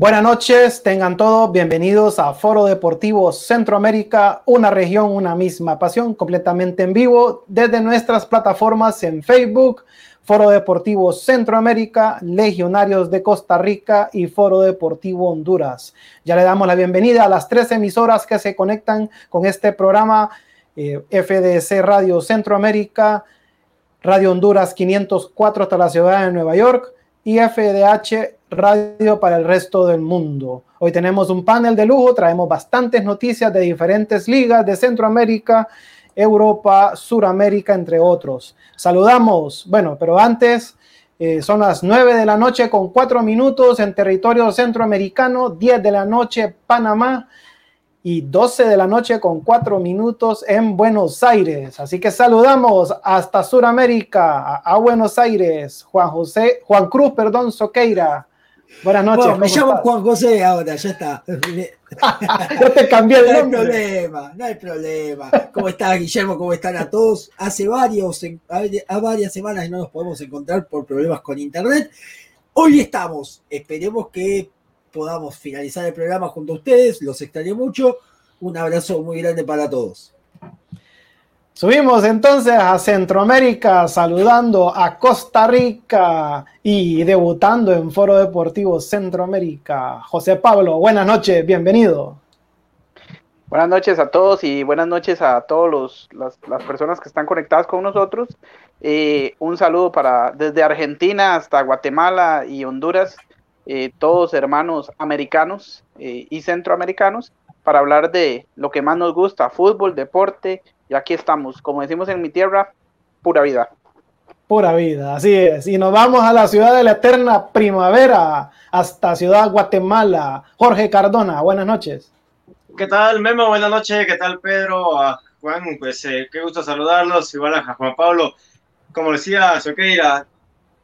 Buenas noches, tengan todos bienvenidos a Foro Deportivo Centroamérica, una región, una misma pasión, completamente en vivo desde nuestras plataformas en Facebook, Foro Deportivo Centroamérica, Legionarios de Costa Rica y Foro Deportivo Honduras. Ya le damos la bienvenida a las tres emisoras que se conectan con este programa, eh, FDC Radio Centroamérica, Radio Honduras 504 hasta la ciudad de Nueva York y FDH Radio para el resto del mundo. Hoy tenemos un panel de lujo, traemos bastantes noticias de diferentes ligas de Centroamérica, Europa, Suramérica, entre otros. Saludamos, bueno, pero antes eh, son las 9 de la noche con 4 minutos en territorio centroamericano, 10 de la noche Panamá y 12 de la noche con 4 minutos en Buenos Aires. Así que saludamos hasta Suramérica, a, a Buenos Aires, Juan José, Juan Cruz, perdón, Soqueira. Buenas noches. me llamo Juan José ahora, ya está. Yo te cambié el nombre. No hay problema, no hay problema. ¿Cómo estás, Guillermo? ¿Cómo están a todos? Hace varios, a varias semanas no nos podemos encontrar por problemas con internet. Hoy estamos. Esperemos que podamos finalizar el programa junto a ustedes. Los extraño mucho. Un abrazo muy grande para todos. Subimos entonces a Centroamérica saludando a Costa Rica y debutando en Foro Deportivo Centroamérica. José Pablo, buenas noches, bienvenido. Buenas noches a todos y buenas noches a todas las, personas que están conectadas con nosotros. Eh, un saludo para desde Argentina hasta Guatemala y Honduras, eh, todos hermanos americanos eh, y centroamericanos, para hablar de lo que más nos gusta, fútbol, deporte y aquí estamos, como decimos en mi tierra, pura vida. Pura vida, así es. Y nos vamos a la ciudad de la eterna primavera, hasta Ciudad Guatemala. Jorge Cardona, buenas noches. ¿Qué tal, Memo? Buenas noches. ¿Qué tal, Pedro? Juan, pues eh, qué gusto saludarlos. Igual a Juan Pablo. Como decía Soqueira,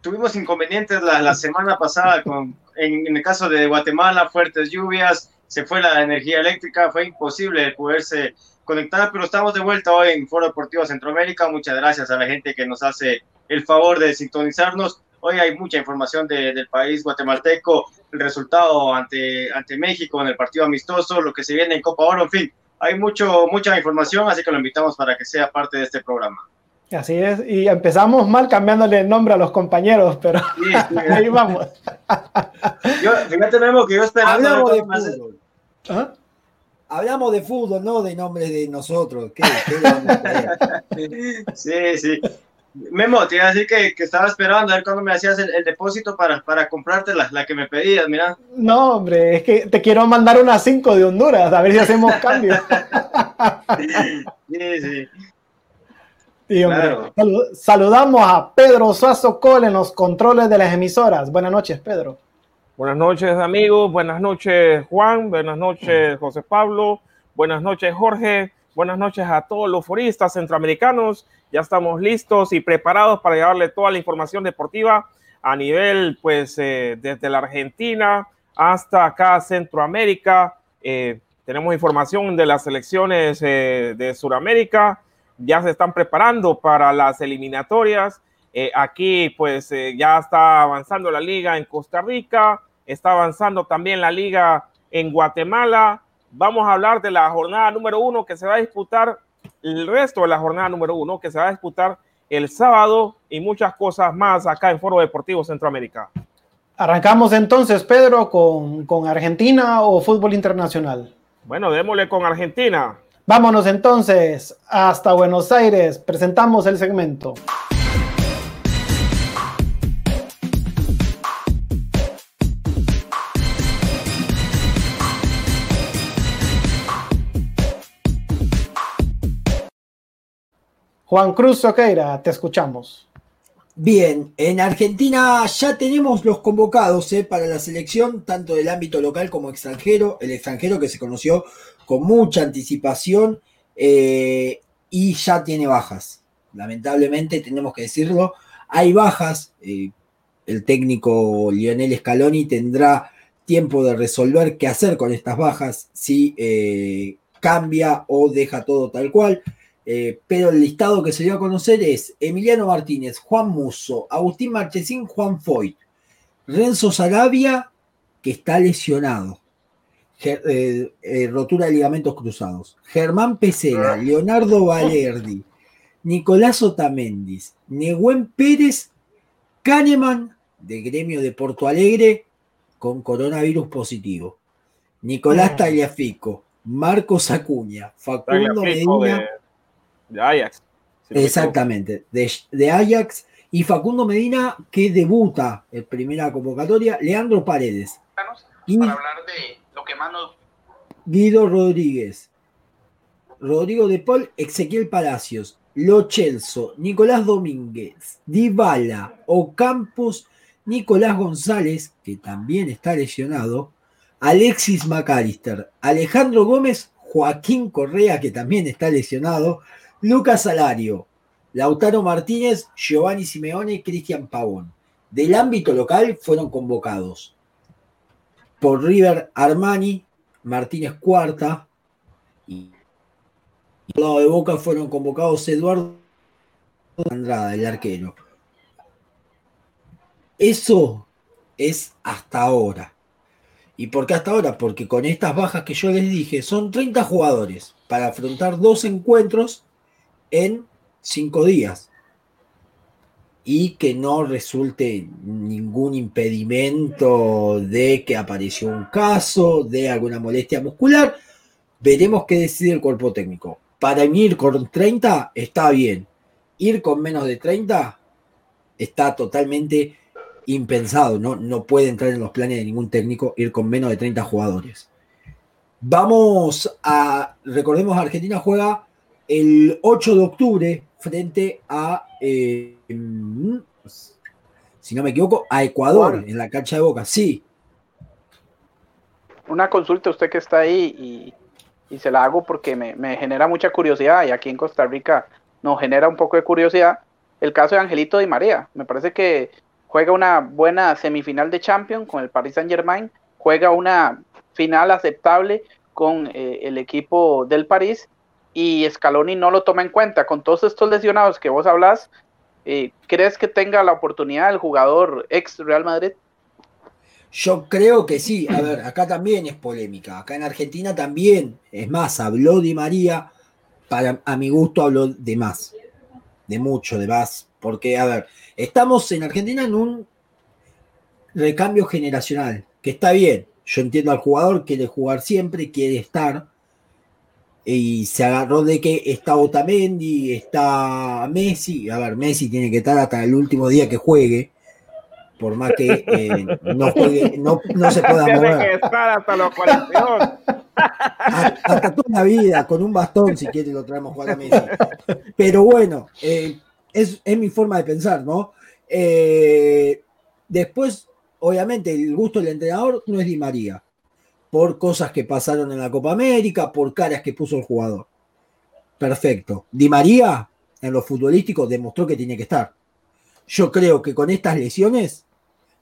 tuvimos inconvenientes la, semana pasada con, en, en, el caso de Guatemala, fuertes lluvias, se fue la energía eléctrica, fue imposible poderse conectar, pero estamos de vuelta hoy en Foro Deportivo Centroamérica. Muchas gracias a la gente que nos hace el favor de sintonizarnos. Hoy hay mucha información del país guatemalteco, el resultado ante, ante México en el partido amistoso, lo que se viene en Copa Oro, en fin, hay mucho, mucha información, así que lo invitamos para que sea parte de este programa. Así es, y empezamos mal cambiándole el nombre a los compañeros, pero ahí vamos. yo, fíjate, Memo, que yo esperaba... ¿Ah? Hablamos de fútbol, no de nombres de nosotros. sí, sí. Memo, te iba a decir que, estaba esperando a ver cuándo me hacías el, depósito para, para comprarte la, la, que me pedías, mira. No, hombre, es que te quiero mandar una 5 de Honduras, a ver si hacemos cambio. sí, sí. Hombre, saludamos a Pedro Suazo Cole en los controles de las emisoras. Buenas noches, Pedro. Buenas noches amigos, buenas noches Juan, buenas noches José Pablo, buenas noches Jorge, buenas noches a todos los foristas centroamericanos. Ya estamos listos y preparados para llevarle toda la información deportiva a nivel, pues, eh, desde la Argentina hasta acá Centroamérica. Eh, tenemos información de las selecciones eh, de Sudamérica. Ya se están preparando para las eliminatorias. aquí, pues, ya está avanzando la liga en Costa Rica está avanzando también la liga en Guatemala. Vamos a hablar de la jornada número uno que se va a disputar, el resto de la jornada número uno que se va a disputar el sábado y muchas cosas más acá en Foro Deportivo Centroamérica. Arrancamos entonces, Pedro, con, con Argentina o fútbol internacional. Bueno, démosle con Argentina. Vámonos entonces hasta Buenos Aires. Presentamos el segmento. Juan Cruz Soqueira, te escuchamos. Bien, en Argentina ya tenemos los convocados eh, para la selección, tanto del ámbito local como extranjero. El extranjero que se conoció con mucha anticipación eh, y ya tiene bajas. Lamentablemente, tenemos que decirlo, hay bajas. Eh, el técnico Lionel Scaloni tendrá tiempo de resolver qué hacer con estas bajas, si cambia o deja todo tal cual. Eh, pero el listado que se dio a conocer es Emiliano Martínez, Juan Muso, Agustín Marchesín, Juan Foyt, Renzo Sarabia, que está lesionado. Eh, eh, rotura de ligamentos cruzados. Germán Pesela, Leonardo Valerdi, Nicolás Otamendis, Neguen Pérez, Kahneman, de gremio de Porto Alegre, con coronavirus positivo. Nicolás ah. Tagliafico, Marcos Acuña, Facundo Medina. De, Ajax. exactamente, de, Ajax. Y Facundo Medina, que debuta en primera convocatoria. Leandro Paredes. Para hablar de lo que más nos... Guido Rodríguez. Rodrigo de Paul, Ezequiel Palacios, Lo Chelso, Nicolás Domínguez, Dybala, Ocampos, Nicolás González, que también está lesionado, Alexis McAllister, Alejandro Gómez, Joaquín Correa, que también está lesionado, Lucas Salario, Lautaro Martínez, Giovanni Simeone Cristian Pavón. Del ámbito local fueron convocados por River Armani, Martínez Cuarta, y al lado de Boca fueron convocados Eduardo Andrada, el arquero. Eso es hasta ahora. ¿Y por qué hasta ahora? Porque con estas bajas que yo les dije, son 30 jugadores para afrontar dos encuentros en cinco días. Y que no resulte ningún impedimento de que apareció un caso, de alguna molestia muscular. Veremos qué decide el cuerpo técnico. Para ir con 30 está bien. Ir con menos de 30 está totalmente impensado, ¿no? no puede entrar en los planes de ningún técnico ir con menos de 30 jugadores. Vamos a, recordemos, Argentina juega el 8 de octubre frente a, eh, si no me equivoco, a Ecuador en la cancha de Boca. Sí. Una consulta, usted que está ahí y, y se la hago porque me, me genera mucha curiosidad y aquí en Costa Rica nos genera un poco de curiosidad el caso de Angelito Di María. Me parece que juega una buena semifinal de Champions con el Paris Saint Germain, juega una final aceptable con eh, el equipo del París y Scaloni no lo toma en cuenta. Con todos estos lesionados que vos hablas, eh, ¿crees que tenga la oportunidad el jugador ex Real Madrid? Yo creo que sí. A ver, acá también es polémica. Acá en Argentina también. Es más, habló Di María. Para, a mi gusto habló de más. De mucho, de más. Porque, a ver, Estamos en Argentina en un recambio generacional, que está bien. Yo entiendo al jugador, quiere jugar siempre, quiere estar. Y se agarró de que está Otamendi, está Messi. A ver, Messi tiene que estar hasta el último día que juegue. Por más que eh, no juegue, no, se pueda mover. que estar hasta los 42. Hasta, toda la vida, con un bastón, si quiere, lo traemos jugar a Messi. Pero bueno, eh, es, mi forma de pensar, ¿no? Eh, después, obviamente, el gusto del entrenador no es Di María, por cosas que pasaron en la Copa América, por caras que puso el jugador. Perfecto. Di María, en lo futbolístico, demostró que tiene que estar. Yo creo que con estas lesiones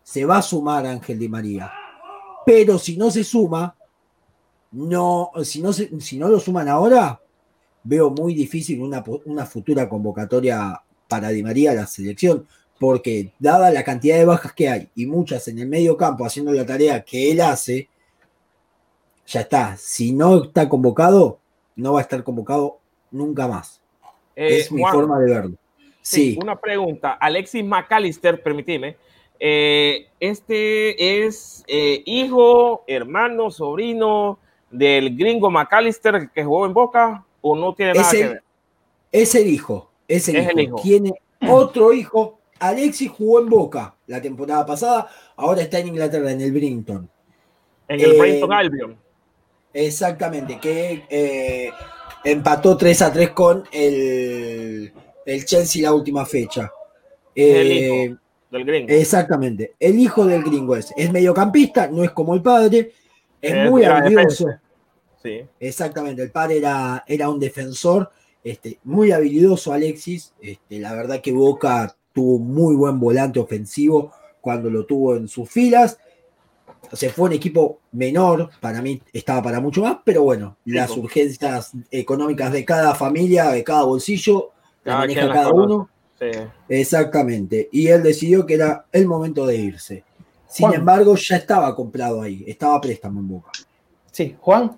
se va a sumar Ángel Di María. Pero si no se suma, no, si no, si no lo suman ahora, veo muy difícil una, una futura convocatoria para Di María la selección, porque dada la cantidad de bajas que hay y muchas en el medio campo haciendo la tarea que él hace, ya está. Si no está convocado, no va a estar convocado nunca más. Eh, es mi forma de verlo. Sí, Una pregunta. Alexis McAllister, permíteme. Eh, este es eh, hijo, hermano, sobrino del gringo McAllister que jugó en Boca o no tiene nada que ver. Es el hijo. Es el, hijo. Tiene otro hijo. Alexis jugó en Boca la temporada pasada, ahora está en Inglaterra, en el Brinton. En el Brinton eh, Albion. Exactamente, que eh, empató 3 a 3 con el, el Chelsea la última fecha. el hijo eh, del gringo. Exactamente, el hijo del gringo es. Es mediocampista, no es como el padre, es muy habilidoso. Sí. Exactamente, el padre era, era un defensor este, muy habilidoso Alexis, este, la verdad que Boca tuvo muy buen volante ofensivo cuando lo tuvo en sus filas. Se fue un equipo menor, para mí estaba para mucho más, pero bueno, las urgencias económicas de cada familia, de cada bolsillo, la maneja cada uno. Exactamente. Y él decidió que era el momento de irse. Sin embargo, ya estaba comprado ahí, estaba préstamo en Boca. Sí, Juan,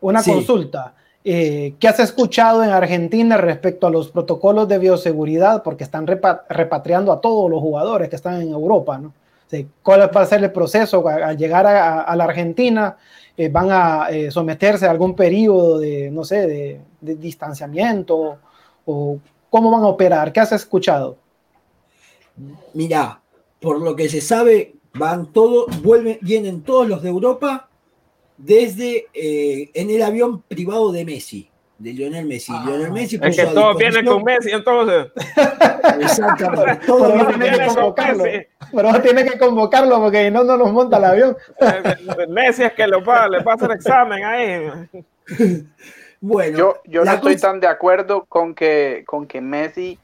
una consulta. Eh, ¿Qué has escuchado en Argentina respecto a los protocolos de bioseguridad? Porque están repatriando a todos los jugadores que están en Europa, ¿no? ¿Cuál va a ser el proceso al llegar a, la Argentina? Eh, ¿Van a eh, someterse a algún periodo de, no sé, de, distanciamiento? ¿O cómo van a operar? ¿Qué has escuchado? Mira, por lo que se sabe, van todos, vuelven, vienen todos los de Europa desde eh, en el avión privado de Messi, de Lionel Messi. Ah, Lionel Messi es que todos vienen con Messi entonces. Exactamente. todos tienen que convocarlo. Pero tiene que convocarlo porque no, no nos monta el avión. Messi es que lo va, le pasa el examen ahí. Bueno, yo, yo no estoy tan de acuerdo con que, con que Messi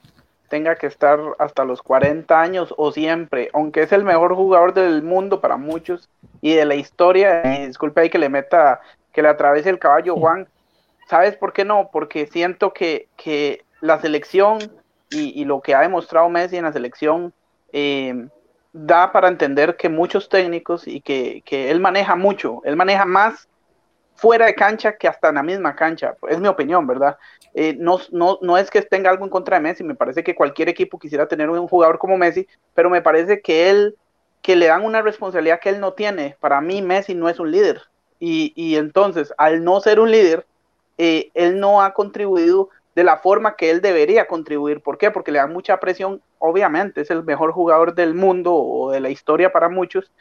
tenga que estar hasta los 40 años o siempre, aunque es el mejor jugador del mundo para muchos y de la historia, disculpe ahí que le meta, que le atraviese el caballo Juan, ¿sabes por qué no? Porque siento que, que la selección y, lo que ha demostrado Messi en la selección eh, da para entender que muchos técnicos y que, que él maneja mucho, él maneja más fuera de cancha que hasta en la misma cancha. Es mi opinión, ¿verdad? Eh, no, no, no es que tenga algo en contra de Messi, me parece que cualquier equipo quisiera tener un jugador como Messi, pero me parece que él, que le dan una responsabilidad que él no tiene. Para mí Messi no es un líder. Y, y entonces, al no ser un líder, eh, él no ha contribuido de la forma que él debería contribuir. ¿Por qué? Porque le dan mucha presión, obviamente, es el mejor jugador del mundo o de la historia para muchos,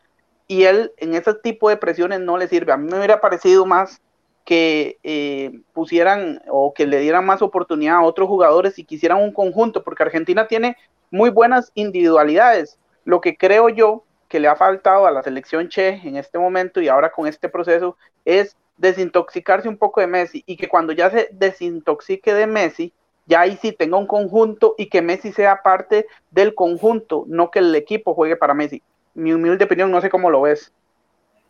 y él en ese tipo de presiones no le sirve. A mí me hubiera parecido más que eh, pusieran o que le dieran más oportunidad a otros jugadores y quisieran un conjunto, porque Argentina tiene muy buenas individualidades. Lo que creo yo que le ha faltado a la selección Che en este momento y ahora con este proceso es desintoxicarse un poco de Messi y que cuando ya se desintoxique de Messi, ya ahí sí tenga un conjunto y que Messi sea parte del conjunto, no que el equipo juegue para Messi mi humilde opinión, no sé cómo lo ves.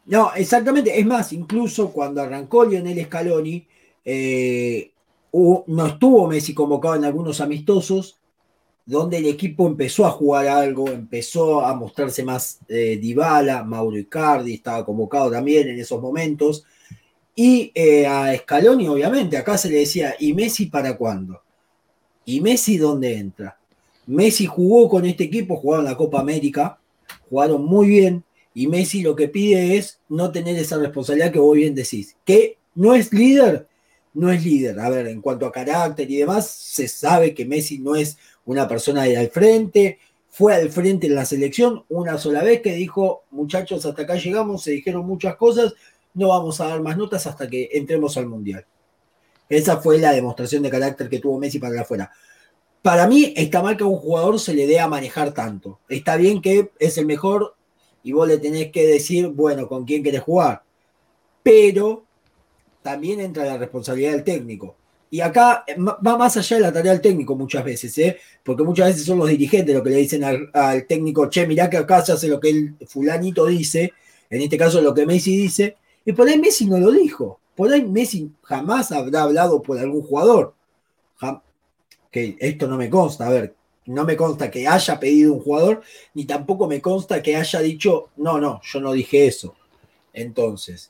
No, exactamente. Es más, incluso cuando arrancó Lionel Scaloni, eh, no estuvo Messi convocado en algunos amistosos, donde el equipo empezó a jugar algo, empezó a mostrarse más eh, Dybala, Mauro Icardi estaba convocado también en esos momentos. Y eh, a Scaloni, obviamente, acá se le decía, ¿y Messi para cuándo? ¿Y Messi dónde entra? Messi jugó con este equipo, jugaba en la Copa América, jugaron muy bien y Messi lo que pide es no tener esa responsabilidad que vos bien decís. Que no es líder, no es líder. A ver, en cuanto a carácter y demás, se sabe que Messi no es una persona de al frente. Fue al frente en la selección una sola vez que dijo, muchachos, hasta acá llegamos, se dijeron muchas cosas, no vamos a dar más notas hasta que entremos al Mundial. Esa fue la demostración de carácter que tuvo Messi para afuera para mí está mal que a un jugador se le dé a manejar tanto. Está bien que es el mejor y vos le tenés que decir, bueno, con quién querés jugar. Pero también entra la responsabilidad del técnico. Y acá va más allá de la tarea del técnico muchas veces, ¿eh? porque muchas veces son los dirigentes los que le dicen al, técnico, che, mirá que acá se hace lo que el fulanito dice, en este caso lo que Messi dice, y por ahí Messi no lo dijo. Por ahí Messi jamás habrá hablado por algún jugador que esto no me consta, a ver, no me consta que haya pedido un jugador, ni tampoco me consta que haya dicho, no, no, yo no dije eso. Entonces,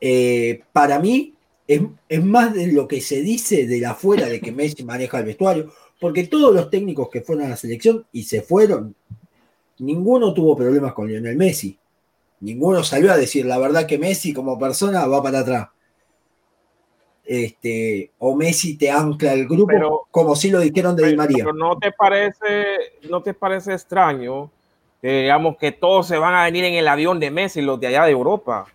eh, para mí es, más de lo que se dice de la afuera de que Messi maneja el vestuario, porque todos los técnicos que fueron a la selección y se fueron, ninguno tuvo problemas con Lionel Messi. Ninguno salió a decir la verdad que Messi como persona va para atrás este, o Messi te ancla el grupo, como si lo dijeron de Di María. Pero no te parece, no te parece extraño que digamos que todos se van a venir en el avión de Messi, los de allá de Europa.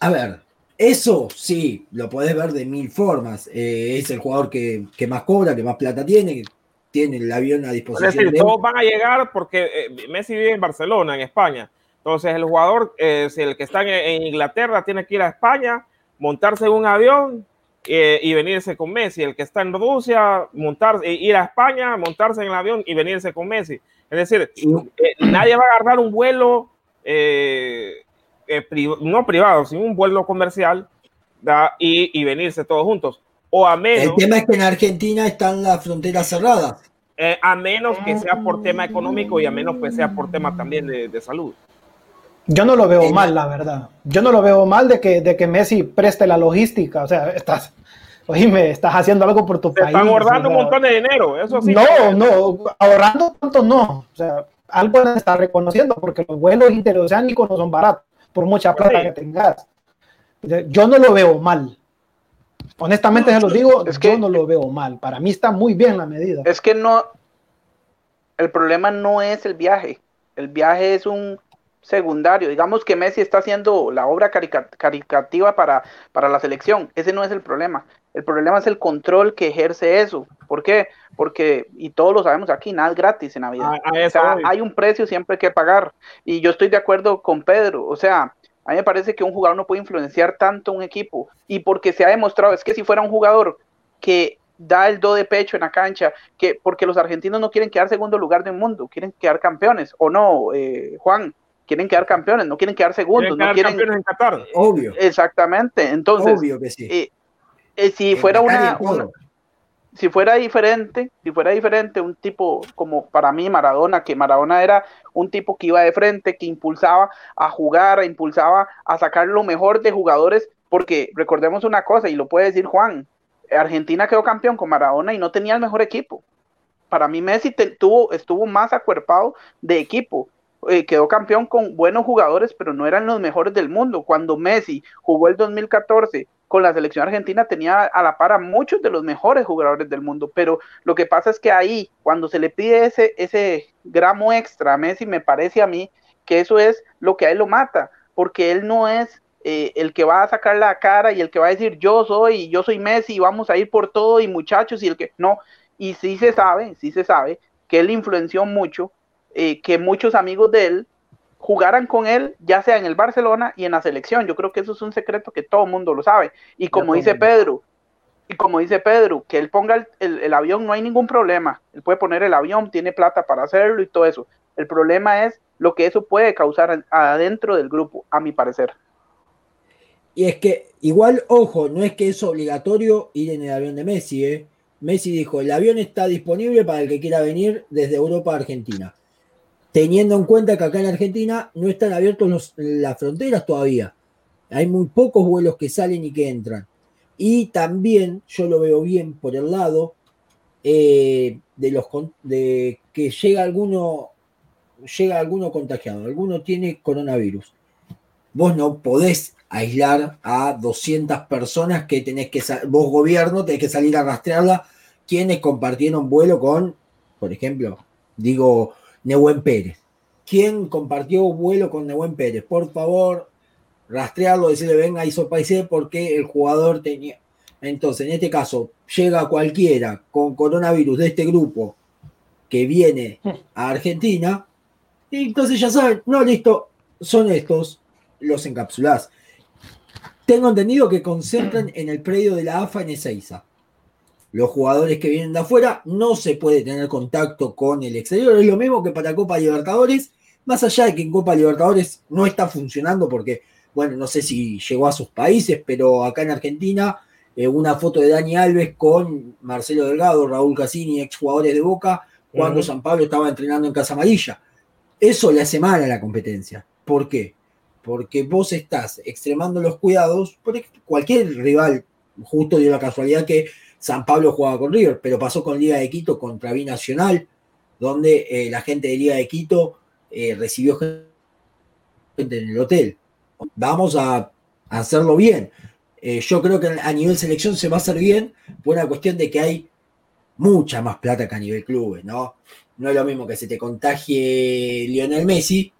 A ver, eso sí, lo puedes ver de mil formas. Eh, es el jugador que, más cobra, que más plata tiene, tiene el avión a disposición. Es decir, todos van a llegar porque eh, Messi vive en Barcelona, en España. Entonces el jugador, eh, si el que está en Inglaterra tiene que ir a España, montarse en un avión eh, y venirse con Messi. El que está en Rusia, montar, eh, ir a España, montarse en el avión y venirse con Messi. Es decir, eh, nadie va a agarrar un vuelo, no privado, sino un vuelo comercial y, y, venirse todos juntos. O a menos. El tema es que en Argentina están las fronteras cerradas. a menos que sea por tema económico y a menos que sea por tema también de, de salud. Yo no lo veo mal, la verdad. Yo no lo veo mal de que, de que Messi preste la logística. O sea, estás, oíme, estás haciendo algo por tu Te país. están ahorrando o un montón de dinero, eso sí. No, no, ahorrando tanto no. O sea, algo estar reconociendo porque los vuelos interoceánicos no son baratos, por mucha plata Sí. que tengas. Yo no lo veo mal. Honestamente se los digo, Es que- yo no lo veo mal. Para mí está muy bien la medida. Es que no, el problema no es el viaje, el viaje es un secundario. Digamos que Messi está haciendo la obra carica- caricativa para, para la selección, ese no es el problema. El problema es el control que ejerce eso. ¿Por qué? Porque, y todos lo sabemos aquí, nada es gratis en la vida. O sea, hay un precio siempre que pagar. Y yo estoy de acuerdo con Pedro. O sea, a mí me parece que un jugador no puede influenciar tanto un equipo. Y porque se ha demostrado, es que si fuera un jugador que da el do de pecho en la cancha, que porque los argentinos no quieren quedar segundo lugar del mundo, quieren quedar campeones, o no, eh, Juan, quieren quedar campeones, no quieren quedar segundos, Quieren no quedar quieren... campeones en Qatar. Obvio, Exactamente, entonces, obvio que sí. eh, eh, si En fuera una, una- si fuera diferente, si fuera diferente, un tipo como para mí Maradona, que Maradona era un tipo que iba de frente, que impulsaba a jugar, impulsaba a sacar lo mejor de jugadores, porque recordemos una cosa, y lo puede decir Juan, Argentina quedó campeón con Maradona y no tenía el mejor equipo. Para mí Messi te- tuvo, estuvo más acuerpado de equipo. Eh, quedó campeón con buenos jugadores, pero no eran los mejores del mundo. Cuando Messi jugó el 2014 con la selección argentina, tenía a la par a muchos de los mejores jugadores del mundo. Pero lo que pasa es que ahí, cuando se le pide ese, ese gramo extra a Messi, me parece a mí que eso es lo que a él lo mata, porque él no es eh, el que va a sacar la cara y el que va a decir yo soy, yo soy Messi, vamos a ir por todo y muchachos y el que no, y sí se sabe, sí se sabe que él influenció mucho, eh, que muchos amigos de él jugaran con él, ya sea en el Barcelona y en la selección. Yo creo que eso es un secreto que todo el mundo lo sabe. Y como dice. Pedro, y como dice Pedro, que él ponga el, el- el avión, no hay ningún problema. Él puede poner el avión, tiene plata para hacerlo y todo eso. El problema es lo que eso puede causar en- adentro del grupo, a mi parecer. Y es que, igual, ojo, no es que es obligatorio ir en el avión de Messi, ¿eh? Messi dijo, el avión está disponible para el que quiera venir desde Europa a Argentina. Teniendo en cuenta que acá en Argentina no están abiertos los- las fronteras todavía. Hay muy pocos vuelos que salen y que entran. Y también yo lo veo bien por el lado eh, de los de que llega alguno llega alguno contagiado, alguno tiene coronavirus. Vos no podés aislar a 200 personas que tenés que, vos gobierno, tenés que salir a rastrearla, quienes compartieron vuelo con, por ejemplo, digo, Nehuen Pérez. ¿Quién compartió vuelo con Nehuen Pérez? Por favor, rastrearlo, decirle, venga, hizo paisé porque el jugador tenía... Entonces, en este caso, llega cualquiera con coronavirus de este grupo que viene a Argentina, y entonces ya saben, no, listo, son estos, los encapsulás. Tengo entendido que concentran en el predio de la AFA en Ezeiza. Los jugadores que vienen de afuera no se puede tener contacto con el exterior. Es lo mismo que para Copa Libertadores, más allá de que en Copa Libertadores no está funcionando porque, bueno, no sé si llegó a sus países, pero acá en Argentina, eh, una foto de Dani Alves con Marcelo Delgado, Raúl Cassini, exjugadores de Boca, cuando. San Pablo estaba entrenando en Casa Amarilla. Eso le hace mal a la competencia. ¿Por qué? Porque vos estás extremando los cuidados, porque cualquier rival, justo dio la casualidad que San Pablo jugaba con River, pero pasó con Liga de Quito contra Binacional, donde eh, la gente de Liga de Quito eh, recibió gente en el hotel. Vamos a, hacerlo bien. Eh, yo creo que a nivel selección se va a hacer bien por una cuestión de que hay mucha más plata que a nivel clubes, ¿no? No es lo mismo que se te contagie Lionel Messi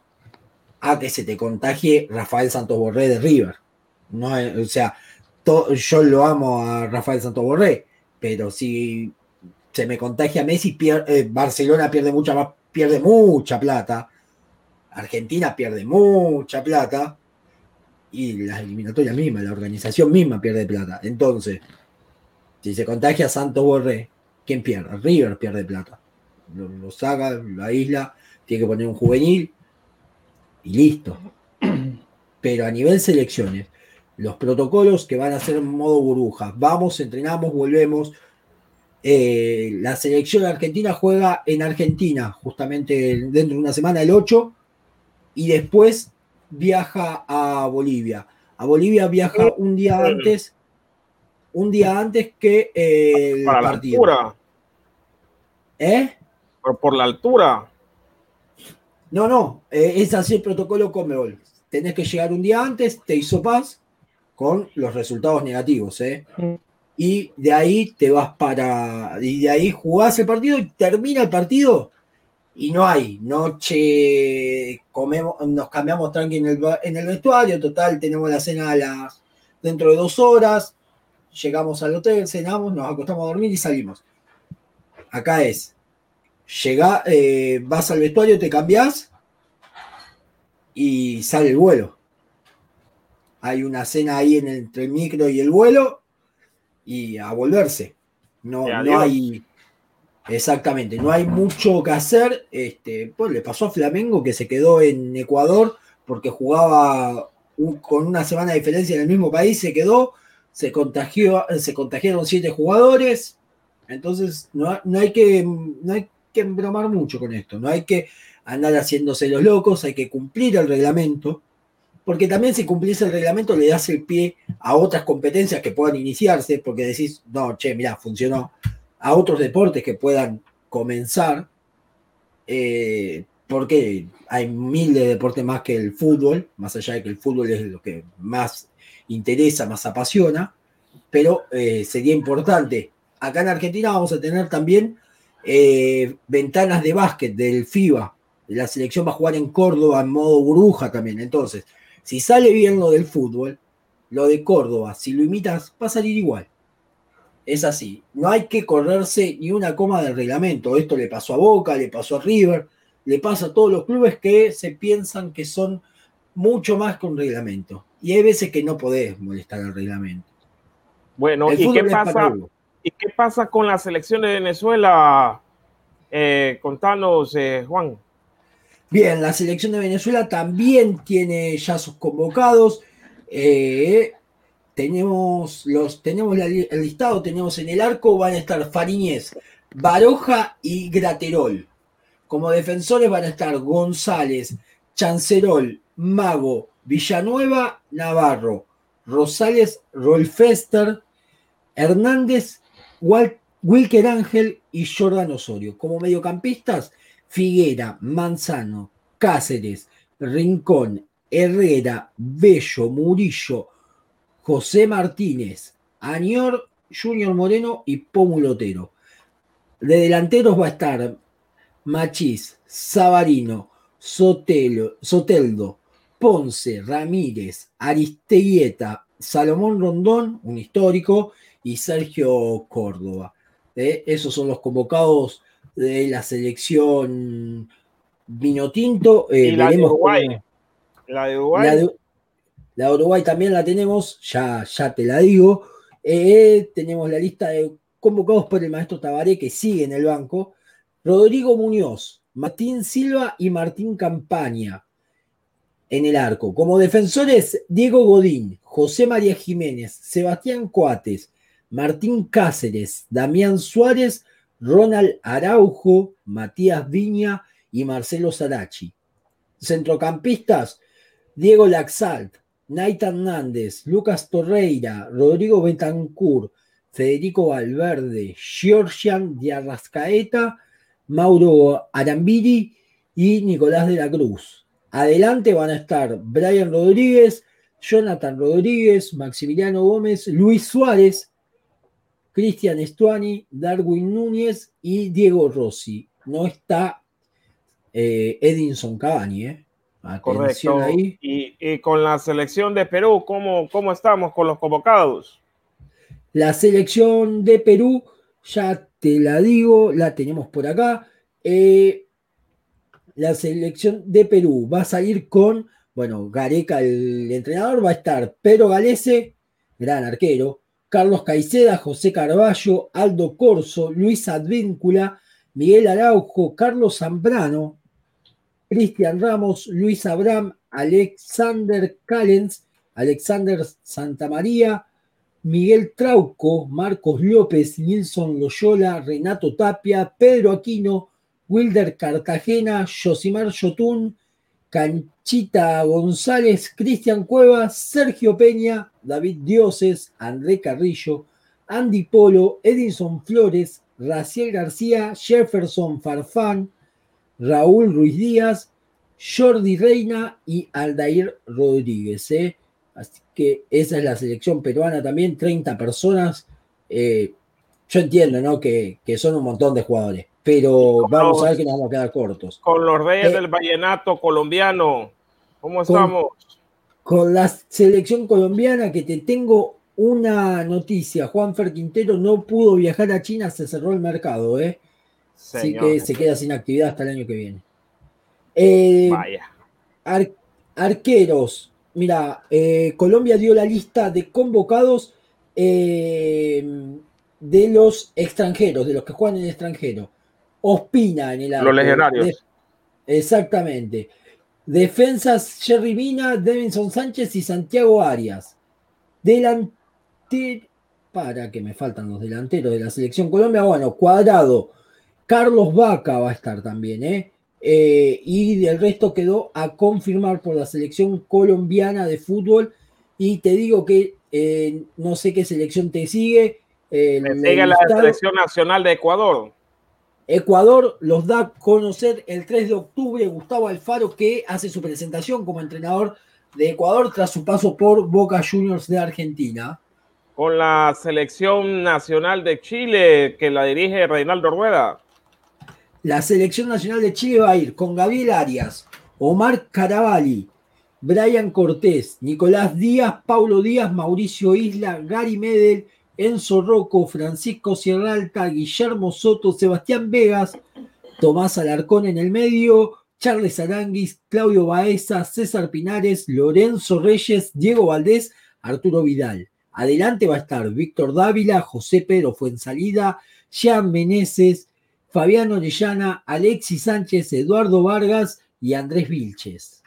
a que se te contagie Rafael Santos Borré de River. No, o sea, yo lo amo a Rafael Santos Borré, pero si se me contagia Messi, pier- eh, Barcelona pierde mucha más, pierde mucha plata, Argentina pierde mucha plata y la eliminatoria misma, la organización misma pierde plata. Entonces, si se contagia Santos Borré, ¿quién pierde? River pierde plata. Lo, lo saca, lo aísla, tiene que poner un juvenil y listo. Pero a nivel selecciones, los protocolos que van a ser en modo burbuja, vamos, entrenamos, volvemos. Eh, la selección argentina juega en Argentina, justamente dentro de una semana, el 8, y después viaja a Bolivia. A Bolivia viaja un día antes, un día antes que el Para la partido. altura. ¿Eh? Por, por la altura. No, no, eh, es así el protocolo Comebol. Tenés que llegar un día antes, te hizo paz con los resultados negativos, ¿eh? Y de ahí te vas para. Y de ahí jugás el partido y termina el partido. Y no hay noche, comemos, nos cambiamos tranqui en el, en el vestuario, total, tenemos la cena a las, dentro de dos horas, llegamos al hotel, cenamos, nos acostamos a dormir y salimos. Acá es, llega, eh, vas al vestuario, te cambias y sale el vuelo. Hay una cena ahí en el- entre el micro y el vuelo y a volverse. No, Y no hay. Exactamente, no hay mucho que hacer. Este, pues le pasó a Flamengo que se quedó en Ecuador porque jugaba un- con una semana de diferencia en el mismo país, se quedó, se contagió, se contagiaron siete jugadores. Entonces, no, no hay que, no hay que embromar mucho con esto, no hay que andar haciéndose los locos, hay que cumplir el reglamento, porque también si cumplís el reglamento le das el pie a otras competencias que puedan iniciarse, porque decís, no, che, mirá, funcionó, a otros deportes que puedan comenzar, eh, porque hay mil de deportes más que el fútbol, más allá de que el fútbol es lo que más interesa, más apasiona, pero eh, sería importante. Acá en Argentina vamos a tener también eh, ventanas de básquet del FIBA. La selección va a jugar en Córdoba en modo burbuja también. Entonces, si sale bien lo del fútbol, lo de Córdoba, si lo imitas, va a salir igual. Es así. No hay que correrse ni una coma del reglamento. Esto le pasó a Boca, le pasó a River, le pasa a todos los clubes que se piensan que son mucho más que un reglamento. Y hay veces que no podés molestar al reglamento. Bueno. ¿Y qué pasa con la selección de Venezuela? Eh, contanos, eh, Juan. Bien, la selección de Venezuela también tiene ya sus convocados. Eh, tenemos, los, tenemos el listado, tenemos en el arco, van a estar Fariñez, Baroja y Graterol. Como defensores van a estar González, Chancerol, Mago, Villanueva, Navarro, Rosales, Rolfester, Hernández, Wal- Wilker Ángel y Jordan Osorio. Como mediocampistas, Figuera, Manzano, Cáceres, Rincón, Herrera, Bello, Murillo, José Martínez, Añor, Junior Moreno y Pomulotero. De delanteros va a estar Machís, Sabarino, Sotelo, Soteldo, Ponce, Ramírez, Aristeguieta, Salomón Rondón, un histórico, y Sergio Córdoba. Eh, Esos son los convocados de la selección Vinotinto. Eh, Y la de Uruguay. cómo- La de Uruguay. la de, la de Uruguay también la tenemos, ya, ya te la digo. Eh, tenemos la lista de convocados por el maestro Tabaré que sigue en el banco. Rodrigo Muñoz, Martín Silva y Martín Campaña en el arco. Como defensores, Diego Godín, José María Jiménez, Sebastián Coates, Martín Cáceres, Damián Suárez, Ronald Araujo, Matías Viña y Marcelo Sarachi. Centrocampistas, Diego Laxalt, Naita Hernández, Lucas Torreira, Rodrigo Betancourt, Federico Valverde, Georgian Diarrascaeta, Mauro Arambiri y Nicolás de la Cruz. Adelante van a estar Brian Rodríguez, Jonathan Rodríguez, Maximiliano Gómez, Luis Suárez, Cristian Estuani, Darwin Núñez y Diego Rossi. No está eh, Edinson Cavani, ¿eh? Atención Correcto. ahí. Y, y con la selección de Perú, ¿cómo, ¿cómo estamos con los convocados? La selección de Perú, ya te la digo, la tenemos por acá. Eh, la selección de Perú va a salir con, bueno, Gareca, el entrenador, va a estar Pedro Galese, gran arquero, Carlos Caiceda, José Carballo, Aldo Corso, Luis Advíncula, Miguel Araujo, Carlos Zambrano, Cristian Ramos, Luis Abraham, Alexander Callens, Alexander Santamaría, Miguel Trauco, Marcos López, Nilson Loyola, Renato Tapia, Pedro Aquino, Wilder Cartagena, Josimar Yotún Canchita González, Cristian Cuevas, Sergio Peña, David Dioses, André Carrillo, Andy Polo, Edison Flores, Raciel García, Jefferson Farfán, Raúl Ruiz Díaz, Jordi Reina y Aldair Rodríguez. ¿eh? Así que esa es la selección peruana también, 30 personas. Eh, yo entiendo, ¿no? Que, son un montón de jugadores, pero vamos a ver que nos vamos a quedar cortos. Con los reyes eh, del vallenato colombiano, ¿cómo estamos? Con la selección colombiana que te tengo una noticia, Juan Fer Quintero no pudo viajar a China, se cerró el mercado, ¿eh? Así que se queda sin actividad hasta el año que viene. Eh, Vaya. arqueros. Mira, eh, Colombia dio la lista de convocados de los extranjeros, de los que juegan en el extranjero. Ospina en el arco. Los legionarios. exactamente. Defensas Jerry Mina, Devinson Sánchez y Santiago Arias. Delantero. Para que me faltan los delanteros de la selección Colombia. Bueno, cuadrado. Carlos Vaca va a estar también, ¿eh? ¿eh? y del resto quedó a confirmar por la selección colombiana de fútbol. Y te digo que eh, no sé qué selección te sigue, me sigue la selección nacional de Ecuador. Ecuador los da a conocer el 3 de octubre Gustavo Alfaro, que hace su presentación como entrenador de Ecuador tras su paso por Boca Juniors de Argentina. Con la selección nacional de Chile, que la dirige Reinaldo Rueda. La selección nacional de Chile va a ir con Gabriel Arias, Omar Caravalli, Brian Cortés, Nicolás Díaz, Paulo Díaz, Mauricio Isla, Gary Medel, Enzo Rocco, Francisco Sierralta, Guillermo Soto, Sebastián Vegas, Tomás Alarcón en el medio, Charles Aranguis, Claudio Baeza, César Pinares, Lorenzo Reyes, Diego Valdés, Arturo Vidal. Adelante va a estar Víctor Dávila, José Pedro Fuensalida, Jean Meneses, Fabián Orellana, Alexis Sánchez, Eduardo Vargas y Andrés Vilches.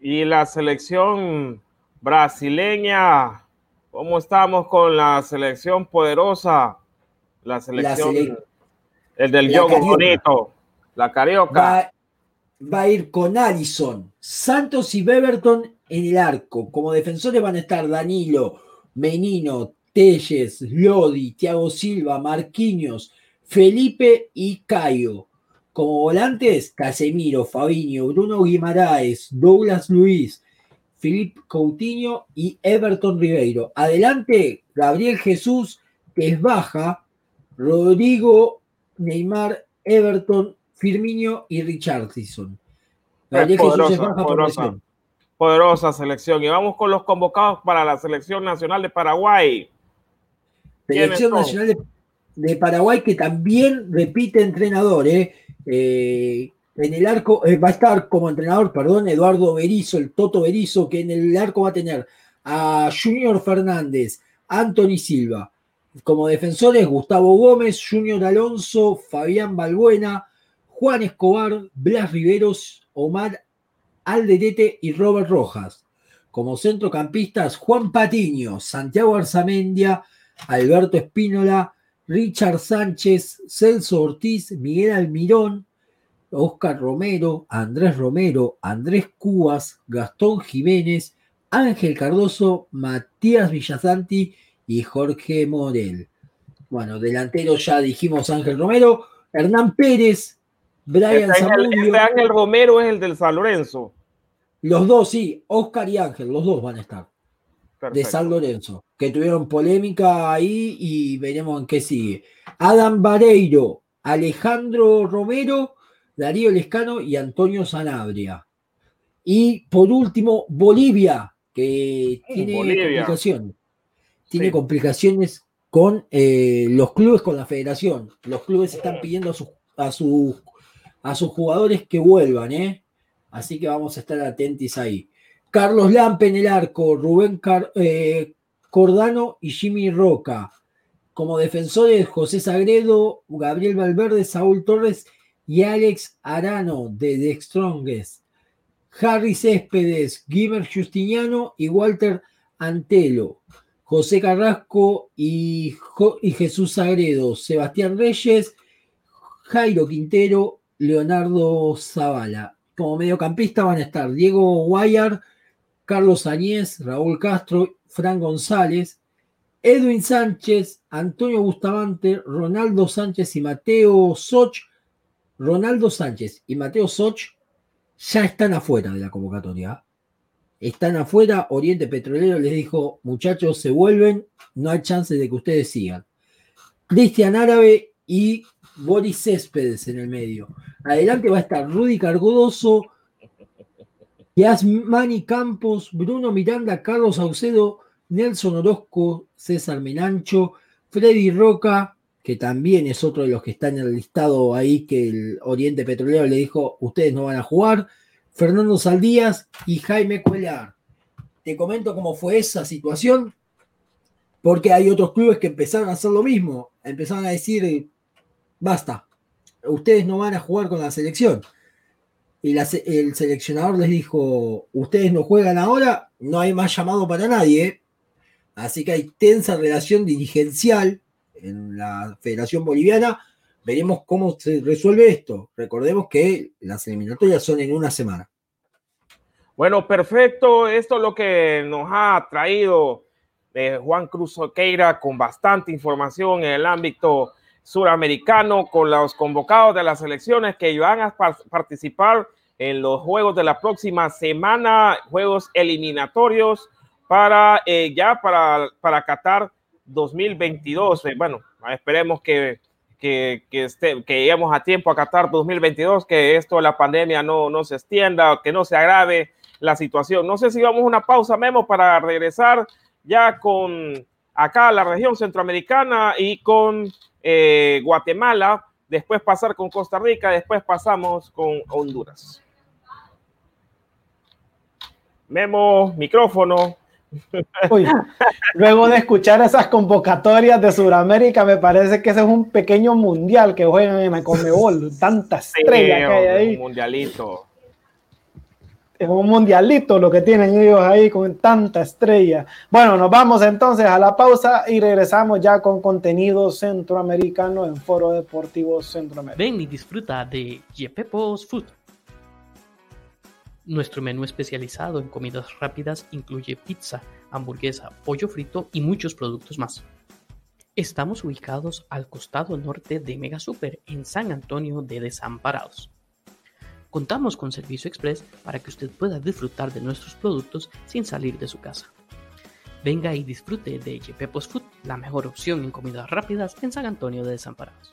Y la selección brasileña ¿Cómo estamos con la selección poderosa? La selección. el del yogo bonito. La carioca. Va, a ir con Allison, Santos y Beverton en el arco. Como defensores van a estar Danilo, Menino, Telles, Lodi, Thiago Silva, Marquinhos, Felipe y Cayo. Como volantes, Casemiro, Fabinho, Bruno Guimaraes, Douglas Luis, Filipe Coutinho y Everton Ribeiro. Adelante, Gabriel Jesús, que es baja, Rodrigo, Neymar, Everton, Firmino y Richardson. Gabriel Jesús es baja poderosa, poderosa selección. Y vamos con los convocados para la selección nacional de Paraguay. Selección nacional de, Paraguay que también repite entrenador, ¿eh? eh en el arco eh, va a estar como entrenador, perdón, Eduardo Berizo, el Toto Berizo, que en el arco va a tener a Junior Fernández, Anthony Silva. Como defensores, Gustavo Gómez, Junior Alonso, Fabián Balbuena, Juan Escobar, Blas Riveros, Omar Alderete y Robert Rojas. Como centrocampistas, Juan Patiño, Santiago Arzamendia, Alberto Espínola, Richard Sánchez, Celso Ortiz, Miguel Almirón, Oscar Romero, Andrés Romero, Andrés Cubas, Gastón Jiménez, Ángel Cardoso, Matías Villasanti y Jorge Morel. Bueno, delantero ya dijimos Ángel Romero, Hernán Pérez, Brian. Este Ángel Romero es el del San Lorenzo. Los dos, sí, Oscar y Ángel, los dos van a estar. De San Lorenzo, que tuvieron polémica ahí y veremos en qué sigue. Adam Vareiro, Alejandro Romero Darío Lescano y Antonio Sanabria. Y por último, Bolivia, que uh, tiene complicaciones. Tiene complicaciones con eh, los clubes, con la federación. Los clubes están pidiendo a, a, a sus jugadores que vuelvan, ¿eh? Así que vamos a estar atentos ahí. Carlos Lampe en el arco, Rubén eh, Cordano y Jimmy Roca. Como defensores, José Sagredo, Gabriel Valverde, Saúl Torres y Alex Arano de The Strongest, Harry Céspedes, Giver Justiniano y Walter Antelo, José Carrasco y, y Jesús Sagredo, Sebastián Reyes, Jairo Quintero, Leonardo Zavala. como mediocampista van a estar Diego Guayar, Carlos Añez, Raúl Castro, Fran González, Edwin Sánchez, Antonio Bustamante, Ronaldo Sánchez y Mateo Soch. Ronaldo Sánchez y Mateo Soch ya están afuera de la convocatoria. Están afuera, Oriente Petrolero les dijo, muchachos, se vuelven, no hay chance de que ustedes sigan. Cristian Árabe y Boris Céspedes en el medio. Adelante va a estar Rudy Cargodoso, Yasmani Campos, Bruno Miranda, Carlos Saucedo, Nelson Orozco, César Menancho, Freddy Roca, que también es otro de los que está en el listado ahí que el Oriente Petrolero le dijo, ustedes no van a jugar, Fernando Saldías y Jaime Cuellar. Te comento cómo fue esa situación, porque hay otros clubes que empezaron a hacer lo mismo, empezaron a decir, basta, ustedes no van a jugar con la selección. Y el seleccionador les dijo, ustedes no juegan ahora, no hay más llamado para nadie. Así que hay tensa relación dirigencial en la Federación Boliviana. Veremos cómo se resuelve esto. Recordemos que las eliminatorias son en una semana. Bueno, perfecto. Esto es lo que nos ha traído eh, Juan Cruz Oqueira con bastante información en el ámbito suramericano, con los convocados de las elecciones que van a participar en los juegos de la próxima semana, juegos eliminatorios para eh, ya para, para Qatar 2022. Eh, bueno, esperemos que, que, que, que lleguemos a tiempo a Qatar 2022, que esto la pandemia no, no se extienda, que no se agrave la situación. No sé si vamos a una pausa, Memo, para regresar ya con acá a la región centroamericana y con eh, Guatemala, después pasar con Costa Rica, después pasamos con Honduras. Memo, micrófono luego de escuchar esas convocatorias de Sudamérica, me parece que ese es un pequeño mundial que juegan en la Conmebol. Tantas estrellas que hay ahí. Un mundialito. Es un mundialito lo que tienen ellos ahí con tanta estrella. Bueno, nos vamos entonces a la pausa y regresamos ya con contenido centroamericano en Foro Deportivo Centroamérica. Ven y disfruta de Yepepos Food nuestro menú especializado en comidas rápidas incluye pizza, hamburguesa, pollo frito y muchos productos más. Estamos ubicados al costado norte de Mega Super en San Antonio de Desamparados. Contamos con servicio express para que usted pueda disfrutar de nuestros productos sin salir de su casa. Venga y disfrute de Yepepos Food, la mejor opción en comidas rápidas en San Antonio de Desamparados.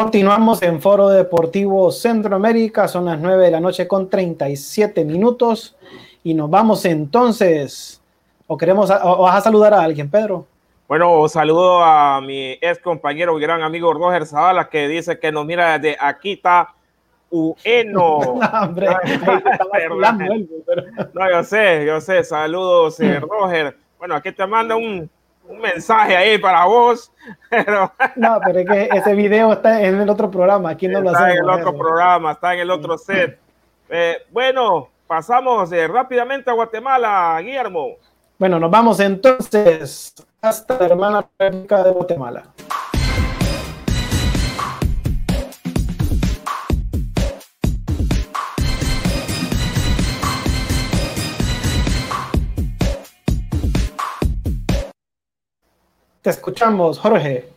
Continuamos en Foro Deportivo Centroamérica, son las 9 de la noche con 37 minutos y nos vamos entonces. ¿O queremos, o vas a saludar a alguien, Pedro? Bueno, saludo a mi ex compañero y gran amigo Roger Zavala que dice que nos mira desde Akita, Ueno. no, yo sé, yo sé. Saludos, eh, Roger. Bueno, aquí te manda un, un mensaje ahí para vos. Pero... No, pero es que ese video está en el otro programa. Aquí no lo Está en el otro programa, está en el otro set. Eh, bueno, pasamos eh, rápidamente a Guatemala, Guillermo. Bueno, nos vamos entonces hasta la hermana República de Guatemala. Te escuchamos, Jorge.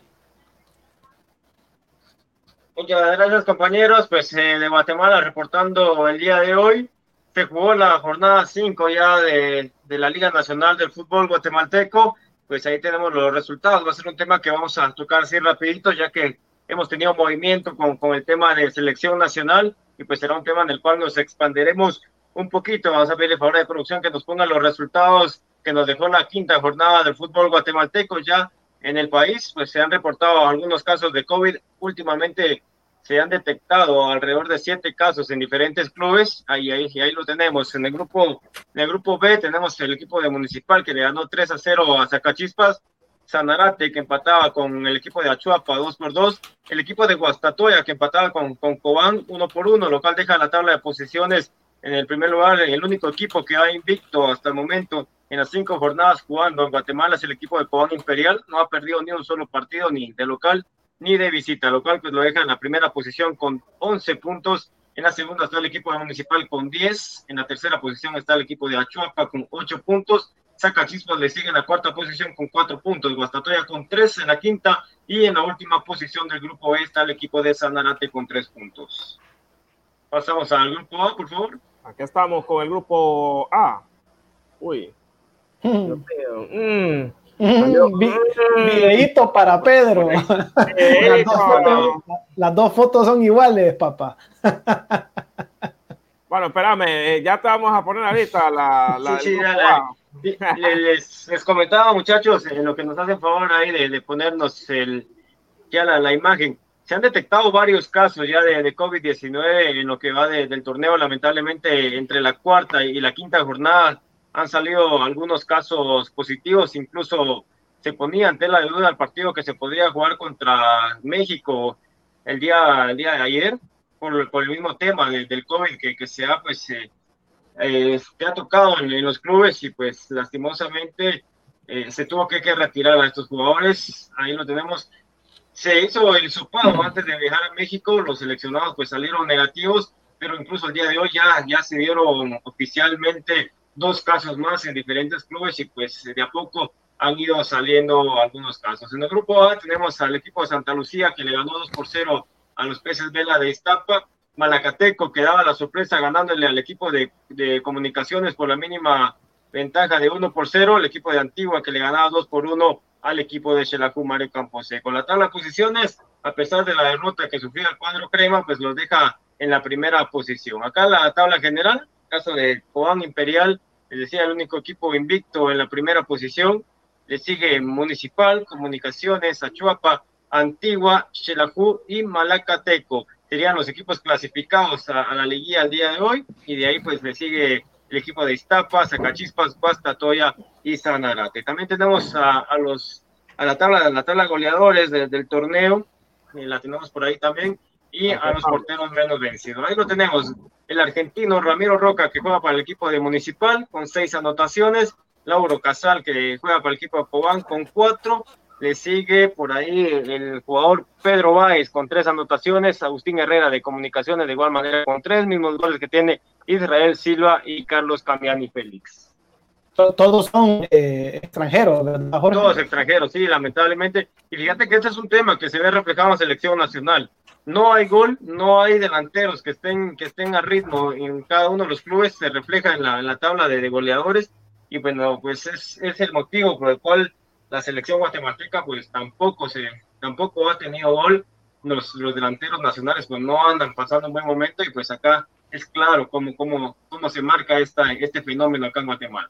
Muchas gracias, compañeros. Pues eh, de Guatemala reportando el día de hoy. Se jugó la jornada 5 ya de, de, la Liga Nacional del Fútbol Guatemalteco. Pues ahí tenemos los resultados. Va a ser un tema que vamos a tocar así rapidito, ya que hemos tenido movimiento con, con el tema de selección nacional y pues será un tema en el cual nos expanderemos un poquito. Vamos a pedirle favor de producción que nos ponga los resultados que nos dejó la quinta jornada del fútbol guatemalteco ya en el país, pues se han reportado algunos casos de COVID. Últimamente se han detectado alrededor de siete casos en diferentes clubes. Ahí, ahí, ahí lo tenemos. En el grupo, en el grupo B tenemos el equipo de Municipal que le ganó 3 a 0 a Zacachispas. Sanarate que empataba con el equipo de Achuapa 2 por 2. El equipo de Guastatoya que empataba con, con Cobán 1 por 1, lo cual deja la tabla de posiciones en el primer lugar. El único equipo que ha invicto hasta el momento en las cinco jornadas jugando en Guatemala el equipo de Cobán Imperial. No ha perdido ni un solo partido, ni de local ni de visita, lo cual pues lo deja en la primera posición con 11 puntos. En la segunda está el equipo de Municipal con 10. En la tercera posición está el equipo de Achuapa con 8 puntos. Chispas le sigue en la cuarta posición con 4 puntos. Guastatoya con 3 en la quinta. Y en la última posición del grupo E está el equipo de Sanarate con 3 puntos. Pasamos al grupo A, por favor. Aquí estamos con el grupo A. Uy, Mm. Mm, videíto para Pedro. las, dos fotos, las, dos fotos, son iguales, papá. bueno, espérame, eh, ya te vamos a poner ahorita la. la, sí, sí, les, les, comentaba, muchachos, en lo que nos hacen favor ahí de, de ponernos el, ya la, la, imagen. Se han detectado varios casos ya de, de COVID-19 en lo que va de, del torneo, lamentablemente, entre la cuarta y la quinta jornada han salido algunos casos positivos, incluso se ponía ante la duda el partido que se podría jugar contra México el día, el día de ayer, por, por el mismo tema del COVID que, que se ha, pues, eh, eh, ha tocado en, los clubes y pues lastimosamente eh, se tuvo que, que, retirar a estos jugadores, ahí lo tenemos. Se hizo el sopado antes de viajar a México, los seleccionados pues salieron negativos, pero incluso el día de hoy ya, ya se dieron oficialmente dos casos más en diferentes clubes y pues de a poco han ido saliendo algunos casos. En el grupo A tenemos al equipo de Santa Lucía que le ganó 2 por 0 a los peces Vela de Iztapa. Malacateco que daba la sorpresa ganándole al equipo de, de comunicaciones por la mínima ventaja de 1 por 0. El equipo de Antigua que le ganaba 2 por 1 al equipo de Xelajú Mario Campos. Con la tabla de posiciones, a pesar de la derrota que sufrió el cuadro crema, pues los deja en la primera posición. Acá la tabla general, caso de Cobán Imperial, les decía, el único equipo invicto en la primera posición. Le sigue Municipal, Comunicaciones, Achuapa, Antigua, Xelajú y Malacateco. Serían los equipos clasificados a, la liguilla al día de hoy. Y de ahí pues le sigue el equipo de Iztapa, Zacachispas, Toya y Sanarate. También tenemos a, los a la tabla, la tabla de goleadores del torneo, eh, la tenemos por ahí también y a los porteros menos vencidos. Ahí lo tenemos, el argentino Ramiro Roca, que juega para el equipo de Municipal, con seis anotaciones, Lauro Casal, que juega para el equipo de Cobán, con cuatro, le sigue por ahí el jugador Pedro Báez con tres anotaciones, Agustín Herrera de Comunicaciones de igual manera con tres mismos goles que tiene Israel Silva y Carlos Camiani Félix. Todos son eh, extranjeros, ¿verdad, Todos extranjeros, sí, lamentablemente. Y fíjate que este es un tema que se ve reflejado en la selección nacional. No hay gol, no hay delanteros que estén, que estén a ritmo. En cada uno de los clubes, se refleja en la, en la tabla de, goleadores. Y bueno, pues es, es, el motivo por el cual la selección guatemalteca pues tampoco se tampoco ha tenido gol, los, los delanteros nacionales pues no andan pasando un buen momento. Y pues acá es claro cómo, cómo, cómo se marca esta, este fenómeno acá en Guatemala.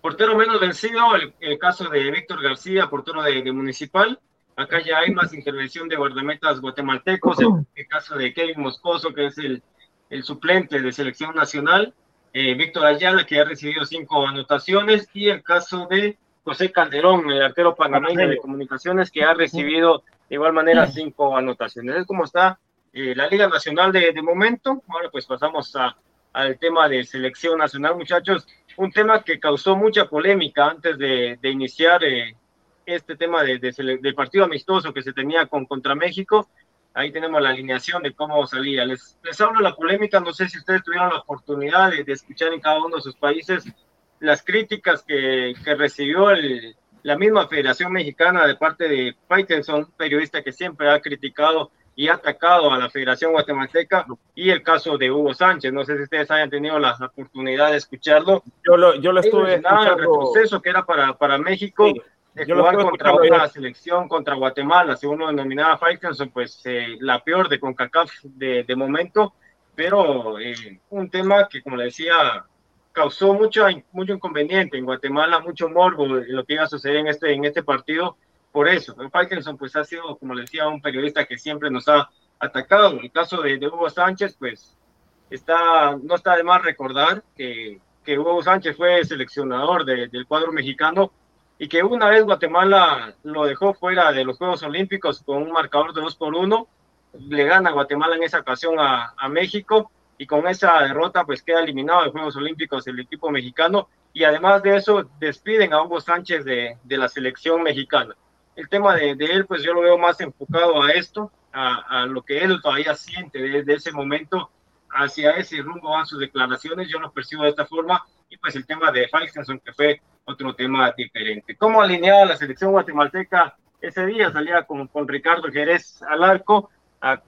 Portero menos vencido, el, caso de Víctor García, portero de, de Municipal, Acá ya hay más intervención de guardametas guatemaltecos, el, el caso de Kevin Moscoso, que es el, el suplente de selección nacional, eh, Víctor Ayala, que ha recibido cinco anotaciones, y el caso de José Calderón, el arquero panameño de comunicaciones, que ha recibido de igual manera cinco anotaciones. Es como está eh, la Liga Nacional de, de, momento. Ahora pues pasamos a, al tema de selección nacional, muchachos. Un tema que causó mucha polémica antes de, de iniciar eh, este tema de, del partido amistoso que se tenía con contra México. Ahí tenemos la alineación de cómo salía. Les, les hablo la polémica, no sé si ustedes tuvieron la oportunidad de, escuchar en cada uno de sus países las críticas que, que recibió el, la misma Federación Mexicana de parte de Faitelson, periodista que siempre ha criticado y ha atacado a la Federación Guatemalteca, y el caso de Hugo Sánchez. No sé si ustedes hayan tenido la oportunidad de escucharlo. Yo lo, yo lo estuve escuchando. El retroceso que era para, para México. de jugar contra una selección, contra Guatemala, según lo denominaba Faitelson, pues eh, la peor de CONCACAF de, de momento, pero eh, un tema que, como le decía, causó mucho, mucho inconveniente en Guatemala, mucho morbo en lo que iba a suceder en este, en este partido. Por eso, Parkinson pues ha sido, como le decía, un periodista que siempre nos ha atacado. En el caso de, Hugo Sánchez, pues está, no está de más recordar que, Hugo Sánchez fue seleccionador del cuadro mexicano y que una vez Guatemala lo dejó fuera de los Juegos Olímpicos con un marcador de 2 por 1, le gana Guatemala en esa ocasión a, a México y con esa derrota pues queda eliminado de Juegos Olímpicos el equipo mexicano y además de eso despiden a Hugo Sánchez de, de la selección mexicana. El tema de, de, él pues yo lo veo más enfocado a esto, a, lo que él todavía siente desde ese momento hacia ese rumbo van sus declaraciones, yo lo percibo de esta forma y pues el tema de Faxtenson que fue otro tema diferente. ¿Cómo alineaba la selección guatemalteca ese día? Salía con, con Ricardo Jerez al arco,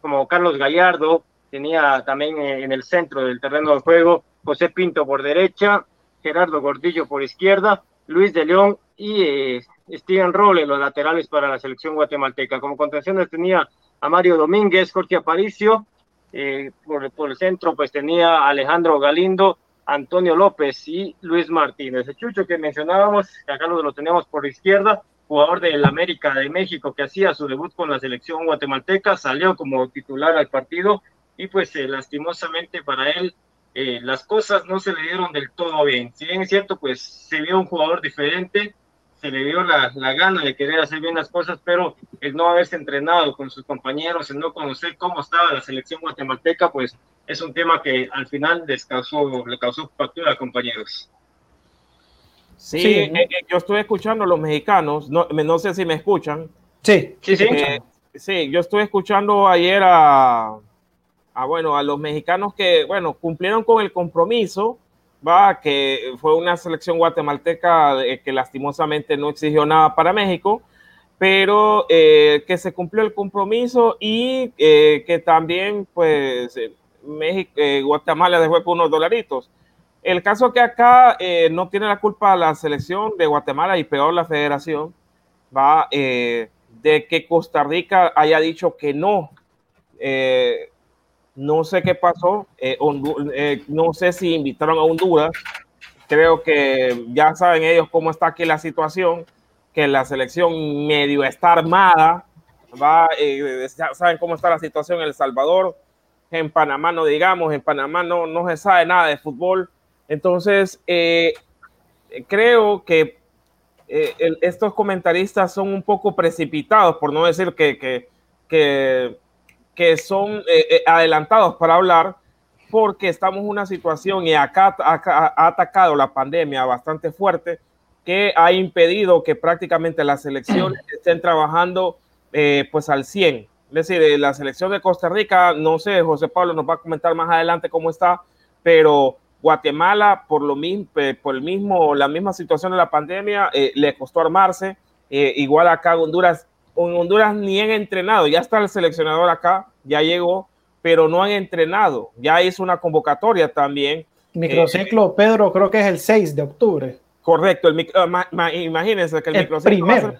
como Carlos Gallardo, tenía también eh, en el centro del terreno de juego José Pinto por derecha, Gerardo Gordillo por izquierda, Luis de León y eh, Steven Roble, los laterales para la selección guatemalteca. Como contenciones tenía a Mario Domínguez, Jorge Aparicio, eh, por, el centro pues tenía Alejandro Galindo, Antonio López y Luis Martínez. El Chucho que mencionábamos, acá lo, lo tenemos por izquierda, jugador del América de México que hacía su debut con la selección guatemalteca, salió como titular al partido y pues eh, lastimosamente para él eh, las cosas no se le dieron del todo bien. Si bien es cierto, pues se vio un jugador diferente, se le dio la, la, gana de querer hacer bien las cosas, pero el no haberse entrenado con sus compañeros, el no conocer cómo estaba la selección guatemalteca, pues es un tema que al final les causó, le causó factura a compañeros. Sí, sí eh, yo estuve escuchando a los mexicanos, no, no sé si me escuchan. Sí, sí, sí. sí, yo estuve escuchando ayer a, a, bueno, a los mexicanos que, bueno, cumplieron con el compromiso, va, que fue una selección guatemalteca que lastimosamente no exigió nada para México, pero eh, que se cumplió el compromiso y eh, que también, pues, eh, México, Guatemala dejó por unos dolaritos. El caso que acá no tiene la culpa la selección de Guatemala y peor la federación, va, de que Costa Rica haya dicho que no. No sé qué pasó. Eh, eh, no sé si invitaron a Honduras. Creo que ya saben ellos cómo está aquí la situación, que la selección medio está armada. Va, eh, ya saben cómo está la situación en El Salvador. En Panamá no digamos, en Panamá no, no se sabe nada de fútbol. Entonces, creo que estos comentaristas son un poco precipitados, por no decir que, que que son eh, eh, adelantados para hablar porque estamos en una situación y acá, ha atacado la pandemia bastante fuerte que ha impedido que prácticamente las selecciones estén trabajando eh, pues al 100. Es decir, la selección de Costa Rica, no sé, José Pablo nos va a comentar más adelante cómo está, pero Guatemala, por lo mismo, por el mismo, la misma situación de la pandemia, le costó armarse. igual acá Honduras en Honduras ni han entrenado, ya está el seleccionador acá, ya llegó, pero no han entrenado, ya hizo una convocatoria también. Microciclo, eh, Pedro, creo que es el 6 de octubre. Correcto, el, uh, imagínense que el, el microciclo primer,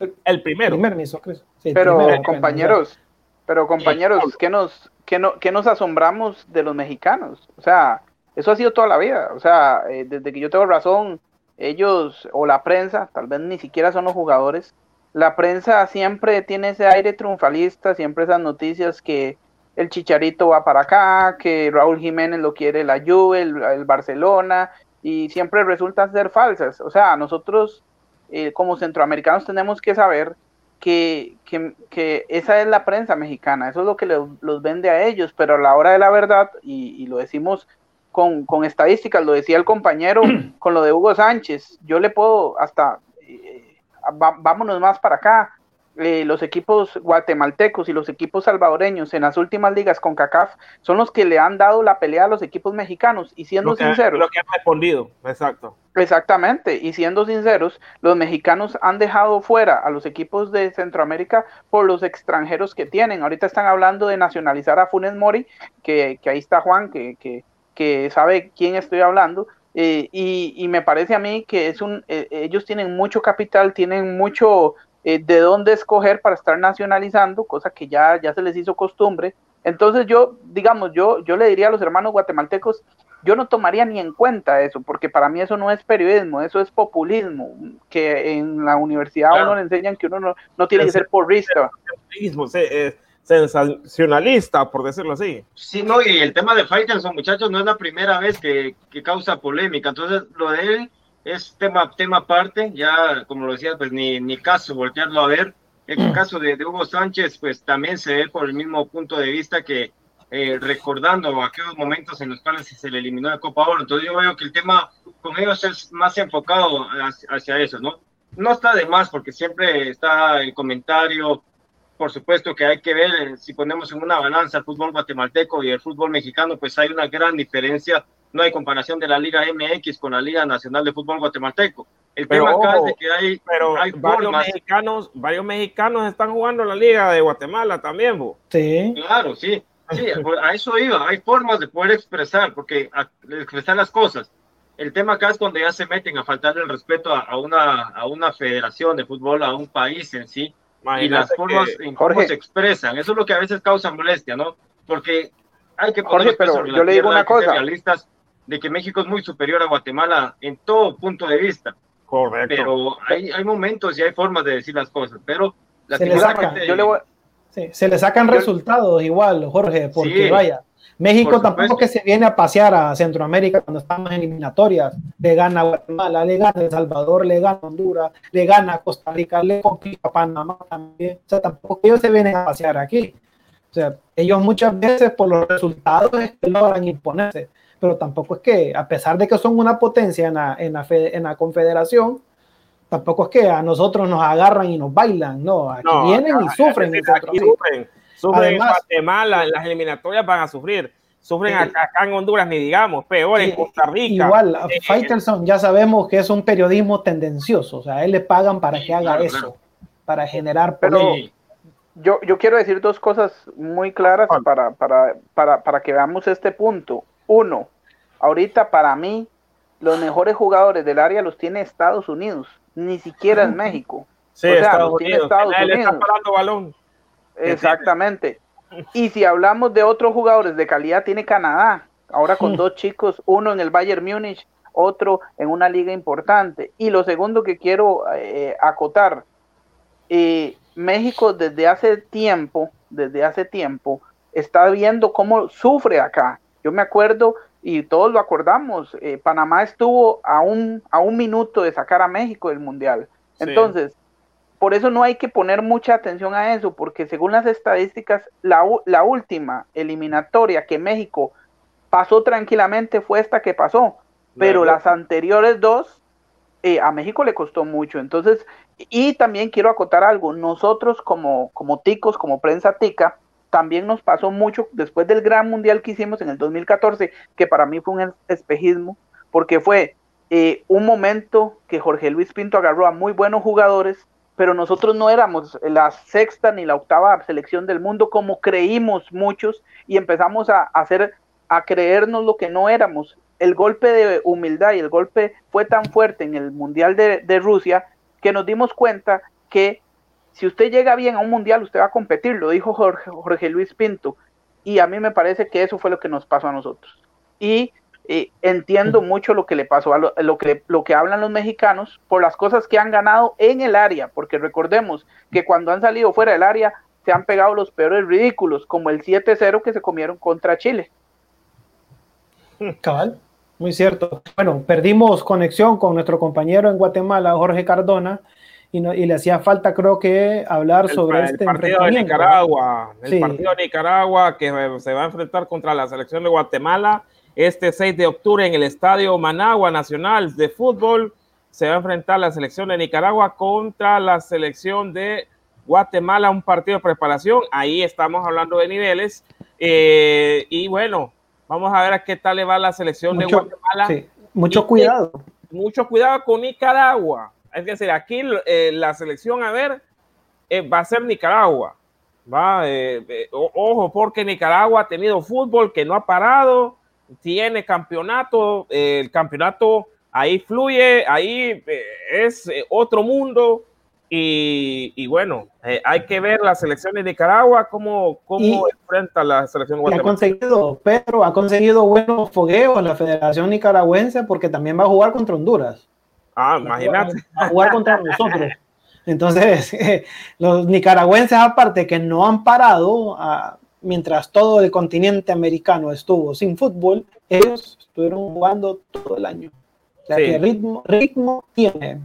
el, el, primero. Primer sí, pero primero, compañeros, pero compañeros, ¿qué nos, qué, no, ¿qué nos asombramos de los mexicanos? O sea, eso ha sido toda la vida, o sea, eh, desde que yo tengo razón, ellos o la prensa, tal vez ni siquiera son los jugadores, la prensa siempre tiene ese aire triunfalista, siempre esas noticias que el Chicharito va para acá, que Raúl Jiménez lo quiere la Juve, el, Barcelona, y siempre resultan ser falsas. O sea, nosotros eh, como centroamericanos tenemos que saber que, que, esa es la prensa mexicana, eso es lo que los vende a ellos, pero a la hora de la verdad, y, lo decimos con, con, estadísticas, lo decía el compañero con lo de Hugo Sánchez, yo le puedo hasta vámonos más para acá. eh, los equipos guatemaltecos y los equipos salvadoreños en las últimas ligas con CACAF son los que le han dado la pelea a los equipos mexicanos. Y siendo sinceros. Lo que han respondido, exacto. Exactamente. Y siendo sinceros, los mexicanos han dejado fuera a los equipos de Centroamérica por los extranjeros que tienen. Ahorita están hablando de nacionalizar a Funes Mori, que, ahí está Juan, que, que, que sabe quién estoy hablando. Eh, y, y, me parece a mí que es un, eh, ellos tienen mucho capital, tienen mucho eh, de dónde escoger para estar nacionalizando, cosa que ya, ya se les hizo costumbre. Entonces yo, digamos, yo, yo le diría a los hermanos guatemaltecos, yo no tomaría ni en cuenta eso, porque para mí eso no es periodismo, eso es populismo, que en la universidad uno le enseñan que uno no, tiene que ser porrista. Sensacionalista, por decirlo así. Sí, no, y el tema de Faitelson, muchachos, no es la primera vez que, que causa polémica, entonces lo de él es tema, tema aparte, ya como lo decía, pues ni, ni caso voltearlo a ver. El caso de, Hugo Sánchez, pues también se ve por el mismo punto de vista que eh, recordando aquellos momentos en los cuales se le eliminó la Copa Oro. Entonces yo veo que el tema con ellos es más enfocado hacia, eso, ¿no? No está de más porque siempre está el comentario, por supuesto que hay que ver, eh, si ponemos en una balanza el fútbol guatemalteco y el fútbol mexicano, pues hay una gran diferencia no hay comparación de la Liga MX con la Liga Nacional de Fútbol Guatemalteco. El tema acá es de que hay, varios mexicanos, varios mexicanos están jugando la Liga de Guatemala también, Sí. Claro, sí. Sí, a eso iba. Hay formas de poder expresar, porque expresar las cosas. El tema acá es cuando ya se meten a faltarle el respeto a, una, a una federación de fútbol, a un país en sí, y las formas en cómo se expresan. Eso es lo que a veces causa molestia, ¿no? Porque hay que poner Jorge, pero yo le digo una cosa. Realistas de que México es muy superior a Guatemala en todo punto de vista. Correcto. Pero hay, hay momentos y hay formas de decir las cosas, pero se le, sacan, se le sacan resultados igual, Jorge, porque vaya, México tampoco que se viene a pasear a Centroamérica cuando estamos en eliminatorias, le gana Guatemala, le gana El Salvador, le gana Honduras, le gana Costa Rica, le complica Panamá también, o sea, tampoco ellos se vienen a pasear aquí. O sea, ellos muchas veces por los resultados es que logran imponerse pero tampoco es que, a pesar de que son una potencia en la, en la, en la confederación, tampoco es que a nosotros nos agarran y nos bailan, no, aquí vienen y sufren. Aquí sufren, sufren en Guatemala, en las eliminatorias van a sufrir, sufren acá, en Honduras, ni digamos, peor en Costa Rica. Igual, a Faitelson ya sabemos que es un periodismo tendencioso, o sea, a él le pagan para que haga eso, para generar pero yo, yo quiero decir dos cosas muy claras para, para, para, para que veamos este punto. Uno, ahorita para mí, los mejores jugadores del área los tiene Estados Unidos, ni siquiera en México. Sí, o sea, Estados los tiene Estados Unidos. Está balón. Exactamente. Y si hablamos de otros jugadores de calidad, tiene Canadá, ahora con dos chicos, uno en el Bayern Múnich, otro en una liga importante. Y lo segundo que quiero eh, acotar, eh, México desde hace tiempo, desde hace tiempo, está viendo cómo sufre acá. Yo me acuerdo, y todos lo acordamos, eh, Panamá estuvo a un, a un minuto de sacar a México del Mundial. Entonces, por eso no hay que poner mucha atención a eso, porque según las estadísticas, la, la última eliminatoria que México pasó tranquilamente fue esta que pasó, pero las anteriores dos eh, a México le costó mucho. Entonces, y también quiero acotar algo, nosotros como, como ticos, como prensa tica, también nos pasó mucho después del gran mundial que hicimos en el 2014, que para mí fue un espejismo, porque fue eh, un momento que Jorge Luis Pinto agarró a muy buenos jugadores, pero nosotros no éramos la sexta ni la octava selección del mundo como creímos muchos y empezamos a hacer a creernos lo que no éramos. El golpe de humildad y el golpe fue tan fuerte en el Mundial de, Rusia que nos dimos cuenta que si usted llega bien a un mundial, usted va a competir, lo dijo Jorge, Luis Pinto. Y a mí me parece que eso fue lo que nos pasó a nosotros. Y eh, entiendo mucho lo que le pasó a lo, que, lo que hablan los mexicanos por las cosas que han ganado en el área, porque recordemos que cuando han salido fuera del área se han pegado los peores ridículos, como el 7-0 que se comieron contra Chile. Cabal, muy cierto. Bueno, perdimos conexión con nuestro compañero en Guatemala, Jorge Cardona, y, le hacía falta, creo que, hablar sobre este partido de Nicaragua. El partido de Nicaragua que se va a enfrentar contra la selección de Guatemala este 6 de octubre en el Estadio Managua Nacional de Fútbol. Se va a enfrentar la selección de Nicaragua contra la selección de Guatemala un partido de preparación, ahí estamos hablando de niveles. Eh, y bueno, vamos a ver a qué tal le va la selección de Guatemala. mucho cuidado. mucho cuidado con Nicaragua. Es decir, aquí eh, la selección, a ver, eh, va a ser Nicaragua. Va, ojo, porque Nicaragua ha tenido fútbol que no ha parado, tiene campeonato, el campeonato ahí fluye, ahí es otro mundo y, bueno, eh, hay que ver la selección de Nicaragua, cómo, cómo enfrenta la selección Ha conseguido, Pedro, ha conseguido buenos fogueos la Federación Nicaragüense porque también va a jugar contra Honduras. Ah, imagínate. Va a jugar contra nosotros. Entonces, los nicaragüenses, aparte que no han parado, ah, mientras todo el continente americano estuvo sin fútbol, ellos estuvieron jugando todo el año. O sea, que ritmo, ritmo tiene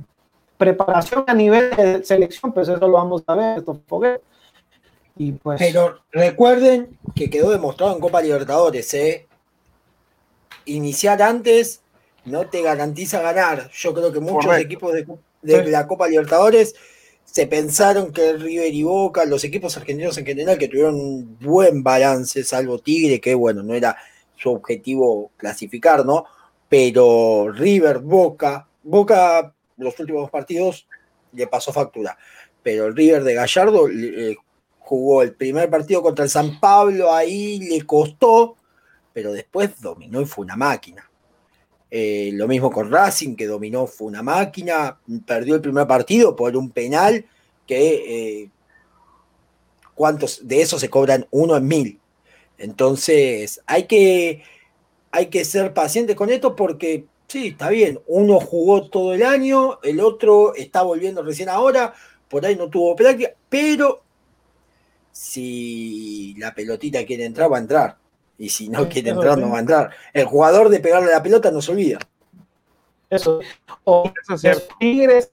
preparación a nivel de selección, pues eso lo vamos a ver, estos Y pues... Pero recuerden que quedó demostrado en Copa Libertadores, ¿eh? Iniciar antes no te garantiza ganar. Yo creo que muchos equipos de, la Copa Libertadores se pensaron que River y Boca, los equipos argentinos en general, que tuvieron un buen balance, salvo Tigre, que bueno, no era su objetivo clasificar, ¿no? Pero River, Boca, Boca los últimos partidos le pasó factura. Pero el River de Gallardo jugó el primer partido contra el San Pablo, ahí le costó, pero después dominó y fue una máquina. Eh, lo mismo con Racing, que dominó, fue una máquina, perdió el primer partido por un penal que eh, cuántos de esos se cobran uno en mil. Entonces hay que, hay que ser pacientes con esto porque Sí, está bien. Uno jugó todo el año, el otro está volviendo recién ahora, por ahí no tuvo práctica, pero si la pelotita quiere entrar, va a entrar. Y si no quiere entrar, no va a entrar. El jugador de pegarle la pelota no se olvida. Eso. Eso es cierto. Tigres.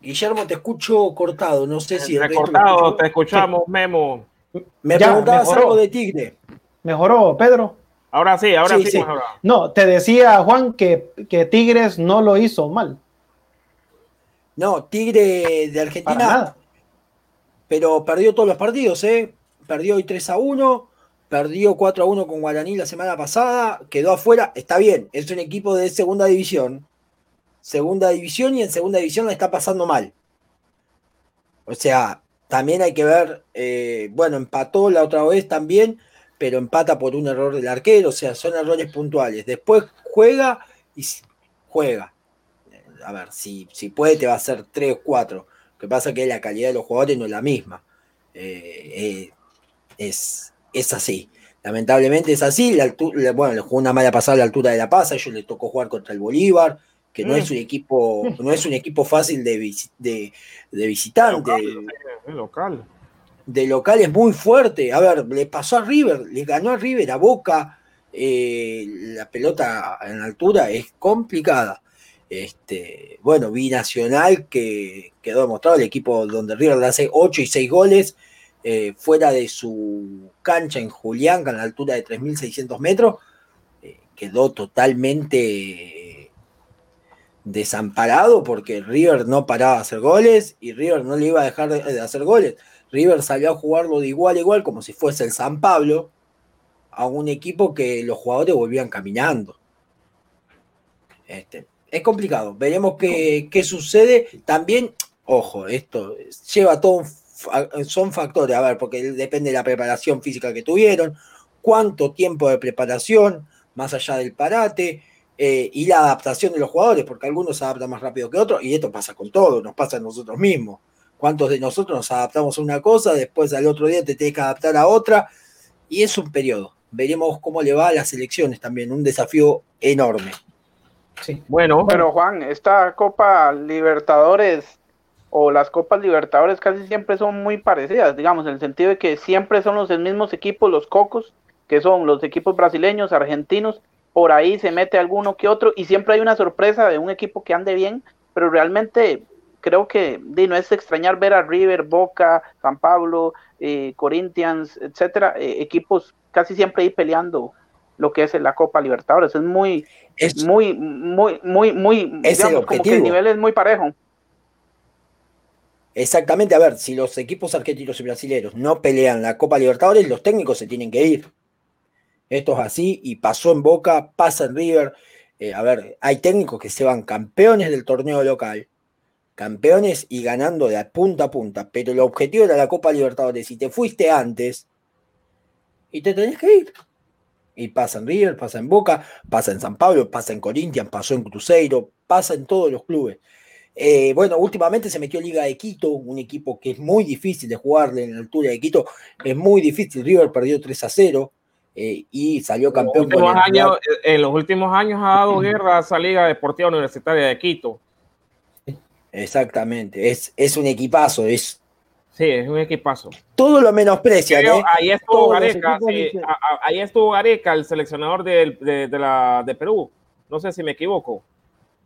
Guillermo, te escucho cortado. No sé si. Cortado, te escuchamos, Memo. Me preguntabas algo de Tigre. ¿Mejoró, Pedro? Ahora sí, ahora sí. No, te decía Juan que, que, Tigres no lo hizo mal. No, Tigre de Argentina. Pero perdió todos los partidos, ¿eh? Perdió hoy 3 a 1, perdió 4 a 1 con Guaraní la semana pasada, quedó afuera. Está bien, es un equipo de segunda división. Segunda división y en segunda división la está pasando mal. O sea, también hay que ver, eh, bueno, empató la otra vez también pero empata por un error del arquero, o sea, son errores puntuales. Después juega y juega. A ver, si, si puede te va a hacer 3 o 4. Lo que pasa es que la calidad de los jugadores no es la misma. Eh, eh, es, es así. Lamentablemente es así. La altura, bueno, le jugó una mala pasada a la altura de La Paz. A ellos les tocó jugar contra el Bolívar, que no es mm. un equipo, no es un equipo fácil de, de, de visitante. local de local es muy fuerte. A ver, le pasó a River, le ganó a River, a Boca. Eh, la pelota en altura es complicada. Este, bueno, binacional que quedó demostrado el equipo donde River le hace 8 y 6 goles eh, fuera de su cancha en Julián, a la altura de 3.600 metros, eh, quedó totalmente desamparado porque River no paraba de hacer goles y River no le iba a dejar de hacer goles. River salió a jugarlo de igual a igual, como si fuese el San Pablo, a un equipo que los jugadores volvían caminando. Este, es complicado. Veremos qué, sucede. También, ojo, esto lleva todo, son factores, a ver, porque depende de la preparación física que tuvieron, cuánto tiempo de preparación, más allá del parate, eh, y la adaptación de los jugadores, porque algunos se adaptan más rápido que otros, y esto pasa con todo, nos pasa a nosotros mismos. ¿Cuántos de nosotros nos adaptamos a una cosa, después al otro día te tienes que adaptar a otra? Y es un periodo. Veremos cómo le va a las elecciones también, un desafío enorme. Sí. Bueno, pero Juan, esta Copa Libertadores o las Copas Libertadores casi siempre son muy parecidas, digamos, en el sentido de que siempre son los mismos equipos, los cocos, que son los equipos brasileños, argentinos, por ahí se mete alguno que otro y siempre hay una sorpresa de un equipo que ande bien, pero realmente creo que no es extrañar ver a River, Boca, San Pablo, eh, Corinthians, etcétera, eh, equipos casi siempre ahí peleando lo que es la Copa Libertadores. Es muy, es, muy, muy, muy, muy, es digamos, como que el nivel es muy parejo. Exactamente, a ver, si los equipos argentinos y brasileños no pelean la Copa Libertadores, los técnicos se tienen que ir. Esto es así y pasó en Boca, pasa en River. Eh, a ver, hay técnicos que se van campeones del torneo local, campeones y ganando de punta a punta, pero el objetivo era la Copa Libertadores. y te fuiste antes y te tenés que ir. Y pasa en River, pasa en Boca, pasa en San Pablo, pasa en Corinthians, pasó en Cruzeiro, pasa en todos los clubes. Eh, bueno, últimamente se metió Liga de Quito, un equipo que es muy difícil de jugarle en la altura de Quito, es muy difícil. River perdió 3 a 0 eh, y salió campeón. en los últimos años ha dado guerra a esa Liga Deportiva Universitaria de Quito. Exactamente, es, es un equipazo, es. Sí, es un equipazo. Todo lo menosprecia. ¿eh? Ahí estuvo Gareca, ahí estuvo Gareca, el seleccionador de, de, la, de Perú. No sé si me equivoco.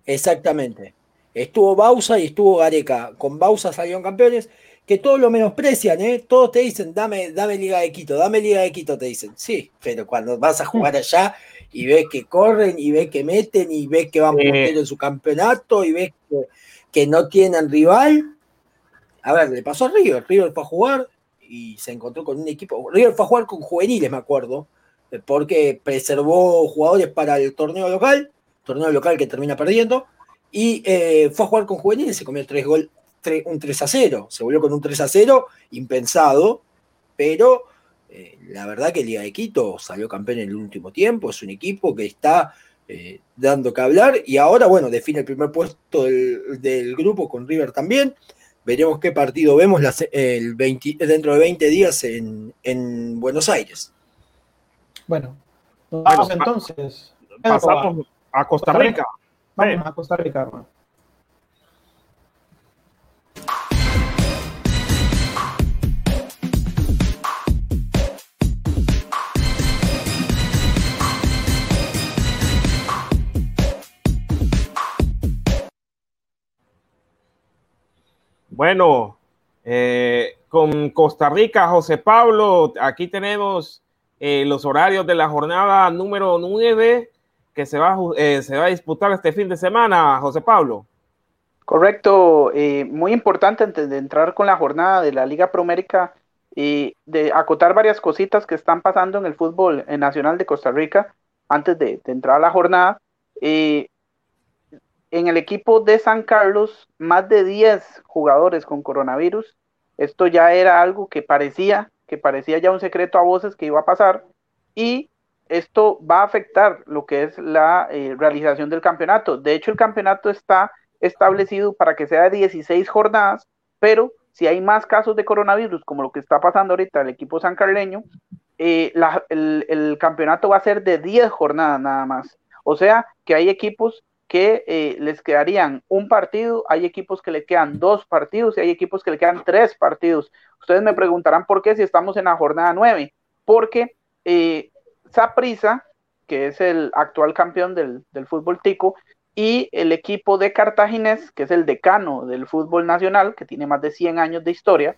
Exactamente. Estuvo Bausa y estuvo Gareca. Con Bausa salieron campeones que todos lo menosprecian, ¿eh? Todos te dicen, dame, dame Liga de Quito, dame Liga de Quito, te dicen. Sí, pero cuando vas a jugar allá y ves que corren y ves que meten y ves que van puntero en su campeonato y ves que, no tienen rival. A ver, le pasó a River. River fue a jugar y se encontró con un equipo. River fue a jugar con juveniles, me acuerdo, porque preservó jugadores para el torneo local, torneo local que termina perdiendo, y eh, fue a jugar con juveniles y se comió tres goles un 3 a 0. Se volvió con un 3 a 0, impensado, pero eh, la verdad que Liga de Quito salió campeón en el último tiempo. Es un equipo que está eh, dando que hablar y ahora, bueno, define el primer puesto del, grupo con River también. Veremos qué partido vemos el dentro de 20 días en, Buenos Aires. Bueno, vamos entonces. Pasamos a Costa Rica. Vamos a Costa Rica, hermano. Bueno, eh, con Costa Rica, José Pablo, aquí tenemos eh, los horarios de la jornada número 9 que se va, eh, se va a disputar este fin de semana, José Pablo. Correcto, muy importante antes de entrar con la jornada de la Liga Promérica y de acotar varias cositas que están pasando en el fútbol nacional de Costa Rica antes de, entrar a la jornada en el equipo de San Carlos más de 10 jugadores con coronavirus. Esto ya era algo que parecía, que parecía ya un secreto a voces que iba a pasar y esto va a afectar lo que es la eh, realización del campeonato. De hecho, el campeonato está establecido para que sea de 16 jornadas, pero si hay más casos de coronavirus, como lo que está pasando ahorita el equipo sancarleño, eh, el, campeonato va a ser de 10 jornadas nada más. O sea que hay equipos que eh, les quedarían un partido, hay equipos que le quedan dos partidos y hay equipos que le quedan tres partidos. Ustedes me preguntarán por qué si estamos en la jornada nueve, porque eh, Saprisa, que es el actual campeón del, fútbol tico, y el equipo de Cartaginés, que es el decano del fútbol nacional, que tiene más de 100 años de historia,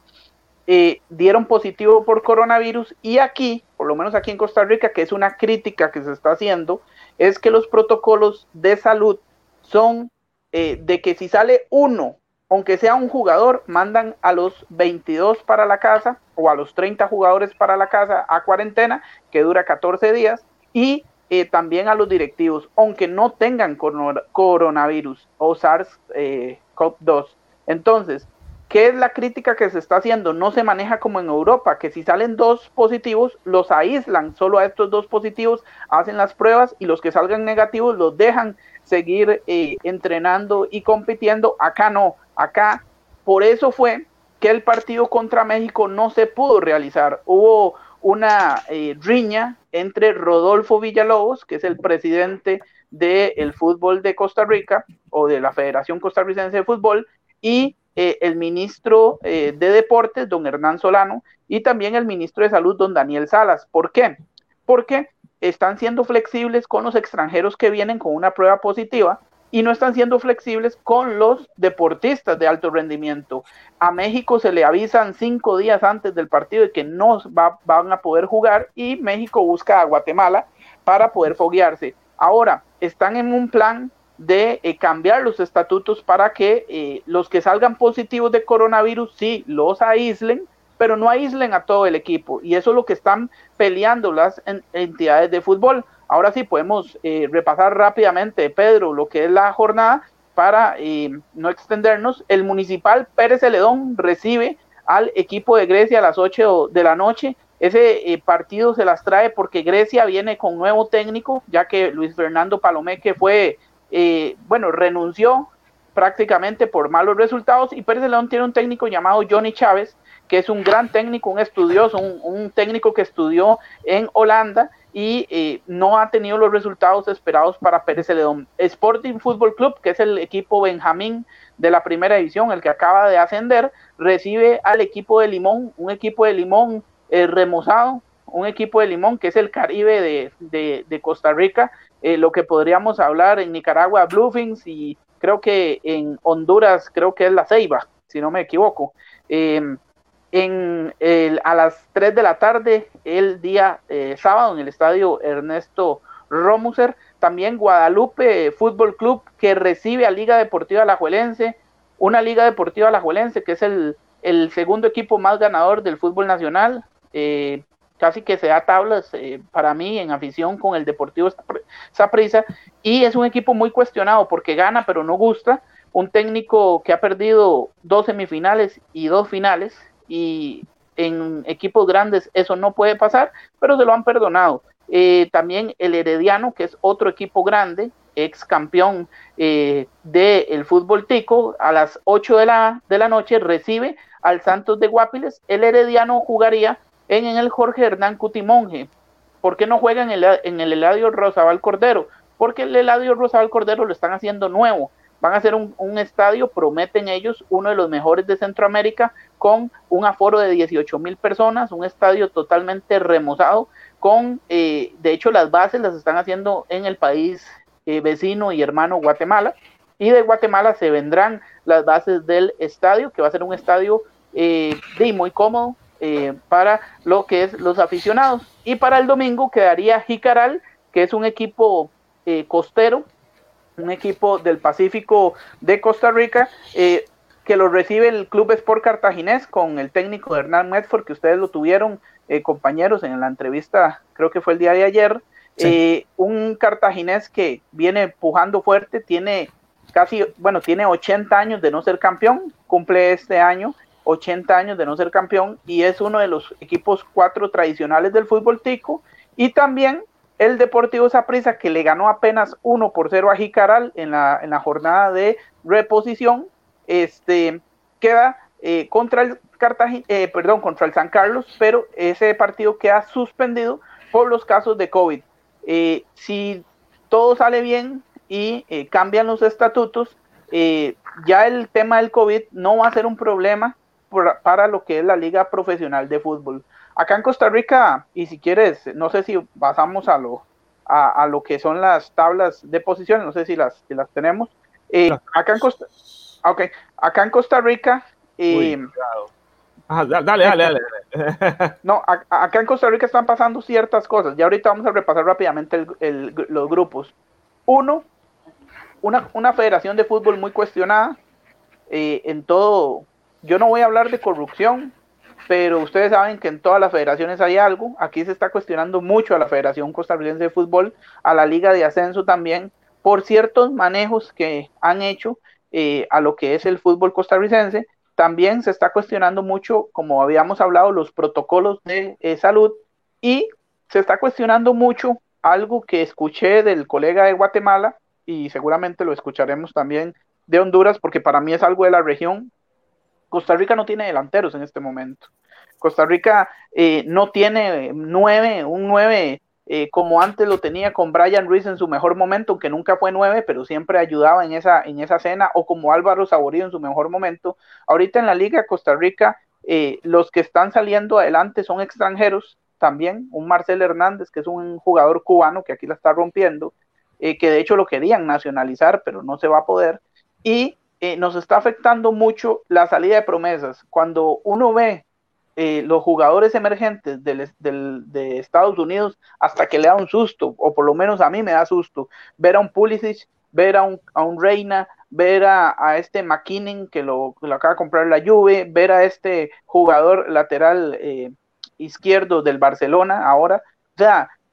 eh, dieron positivo por coronavirus. Y aquí, por lo menos aquí en Costa Rica, que es una crítica que se está haciendo, es que los protocolos de salud son eh, de que si sale uno, aunque sea un jugador, mandan a los 22 para la casa o a los 30 jugadores para la casa a cuarentena, que dura 14 días, y eh, también a los directivos, aunque no tengan coronavirus o SARS-CoV-2. Entonces, ¿Qué es la crítica que se está haciendo? No se maneja como en Europa, que si salen dos positivos, los aíslan solo a estos dos positivos, hacen las pruebas y los que salgan negativos los dejan seguir eh, entrenando y compitiendo. Acá no, acá por eso fue que el partido contra México no se pudo realizar. Hubo una eh, riña entre Rodolfo Villalobos, que es el presidente del fútbol de Costa Rica o de la Federación Costarricense de Fútbol, y eh, el ministro eh, de Deportes, don Hernán Solano, y también el ministro de Salud, don Daniel Salas. ¿Por qué? Porque están siendo flexibles con los extranjeros que vienen con una prueba positiva y no están siendo flexibles con los deportistas de alto rendimiento. A México se le avisan cinco días antes del partido de que no van a poder jugar y México busca a Guatemala para poder foguearse. Ahora, están en un plan de eh, cambiar los estatutos para que eh, los que salgan positivos de coronavirus sí los aíslen, pero no aíslen a todo el equipo. Y eso es lo que están peleando las entidades de fútbol. Ahora sí podemos eh, repasar rápidamente, Pedro, lo que es la jornada para no extendernos. El municipal Pérez Celedón recibe al equipo de Grecia a las 8 de la noche. Ese partido se las trae porque Grecia viene con nuevo técnico, ya que Luis Fernando Palomé, que fue eh, bueno, renunció prácticamente por malos resultados y Pérez León tiene un técnico llamado Johnny Chávez, que es un gran técnico, un estudioso, un, técnico que estudió en Holanda y eh, no ha tenido los resultados esperados para Pérez León. Sporting Football Club, que es el equipo Benjamín de la primera división, el que acaba de ascender, recibe al equipo de Limón, un equipo de Limón eh, remozado, un equipo de Limón que es el Caribe de Costa Rica, eh, lo que podríamos hablar en Nicaragua, Bluefins, y creo que en Honduras, creo que es la Ceiba, si no me equivoco. En a las 3 de la tarde, el día eh, sábado, en el estadio Ernesto Romuser, también Guadalupe Fútbol Club, que recibe a Liga Deportiva Alajuelense, una Liga Deportiva Alajuelense que es el, el segundo equipo más ganador del fútbol nacional. Eh, casi que se da tablas eh, para mí en afición con el Deportivo Saprissa y es un equipo muy cuestionado porque gana pero no gusta, un técnico que ha perdido dos semifinales y dos finales y en equipos grandes eso no puede pasar, pero se lo han perdonado. Eh, también el Herediano, que es otro equipo grande, ex campeón eh, del fútbol tico, a las 8 de la, de la noche recibe al Santos de Guapiles. El Herediano jugaría en, el Jorge Hernán Cutimonje. ¿Por qué no juegan en el, en el Eladio Rosabal Cordero? Porque el Eladio Rosabal Cordero lo están haciendo nuevo. Van a hacer un, estadio, prometen ellos, uno de los mejores de Centroamérica, con un aforo de 18 mil personas, un estadio totalmente remozado, con, eh, de hecho, las bases las están haciendo en el país eh, vecino y hermano Guatemala. Y de Guatemala se vendrán las bases del estadio, que va a ser un estadio eh, muy cómodo, eh, para lo que es los aficionados. Y para el domingo quedaría Jicaral, que es un equipo eh, costero, un equipo del Pacífico de Costa Rica, eh, que lo recibe el Club Sport Cartaginés con el técnico Hernán Medford, que ustedes lo tuvieron, compañeros, en la entrevista, creo que fue el día de ayer. un cartaginés que viene pujando fuerte, tiene casi, bueno, tiene 80 años de no ser campeón, cumple este año 80 años de no ser campeón y es uno de los equipos cuatro tradicionales del fútbol tico y también el Deportivo Saprissa que le ganó apenas 1 por 0 a Jicaral en la, en la jornada de reposición este queda eh, contra el Cartagena, eh, perdón, contra el San Carlos, pero ese partido queda suspendido por los casos de COVID. Eh, si todo sale bien y cambian los estatutos, ya el tema del COVID no va a ser un problema para lo que es la liga profesional de fútbol. Acá en Costa Rica, y si quieres, no sé si pasamos a lo, a, lo que son las tablas de posiciones, no sé si las, las tenemos. Eh, acá, en Costa, okay, acá en Costa Rica... Eh, dale, dale, dale. no, acá en Costa Rica están pasando ciertas cosas. Y ahorita vamos a repasar rápidamente los grupos. Uno, una, una, federación de fútbol muy cuestionada eh, en todo yo no voy a hablar de corrupción, pero ustedes saben que en todas las federaciones hay algo. Aquí se está cuestionando mucho a la Federación Costarricense de Fútbol, a la Liga de Ascenso también, por ciertos manejos que han hecho eh, a lo que es el fútbol costarricense. También se está cuestionando mucho, como habíamos hablado, los protocolos de eh, salud y se está cuestionando mucho algo que escuché del colega de Guatemala y seguramente lo escucharemos también de Honduras, porque para mí es algo de la región, Costa Rica no tiene delanteros en este momento. Costa Rica eh, no tiene nueve, un nueve eh, como antes lo tenía con Brian Ruiz en su mejor momento, que nunca fue nueve, pero siempre ayudaba en esa, en esa cena, o como Álvaro Saborío en su mejor momento. Ahorita en la Liga Costa Rica, eh, los que están saliendo adelante son extranjeros también, un Marcel Hernández, que es un jugador cubano que aquí la está rompiendo, que de hecho lo querían nacionalizar, pero no se va a poder, y nos está afectando mucho la salida de promesas. Cuando uno ve eh, los jugadores emergentes de Estados Unidos, hasta que le da un susto, o por lo menos a mí me da susto, ver a un Pulisic, ver a un, a un Reina, ver a, a este McKinnon que lo, lo, acaba de comprar la Juve, ver a este jugador lateral eh, izquierdo del Barcelona ahora. O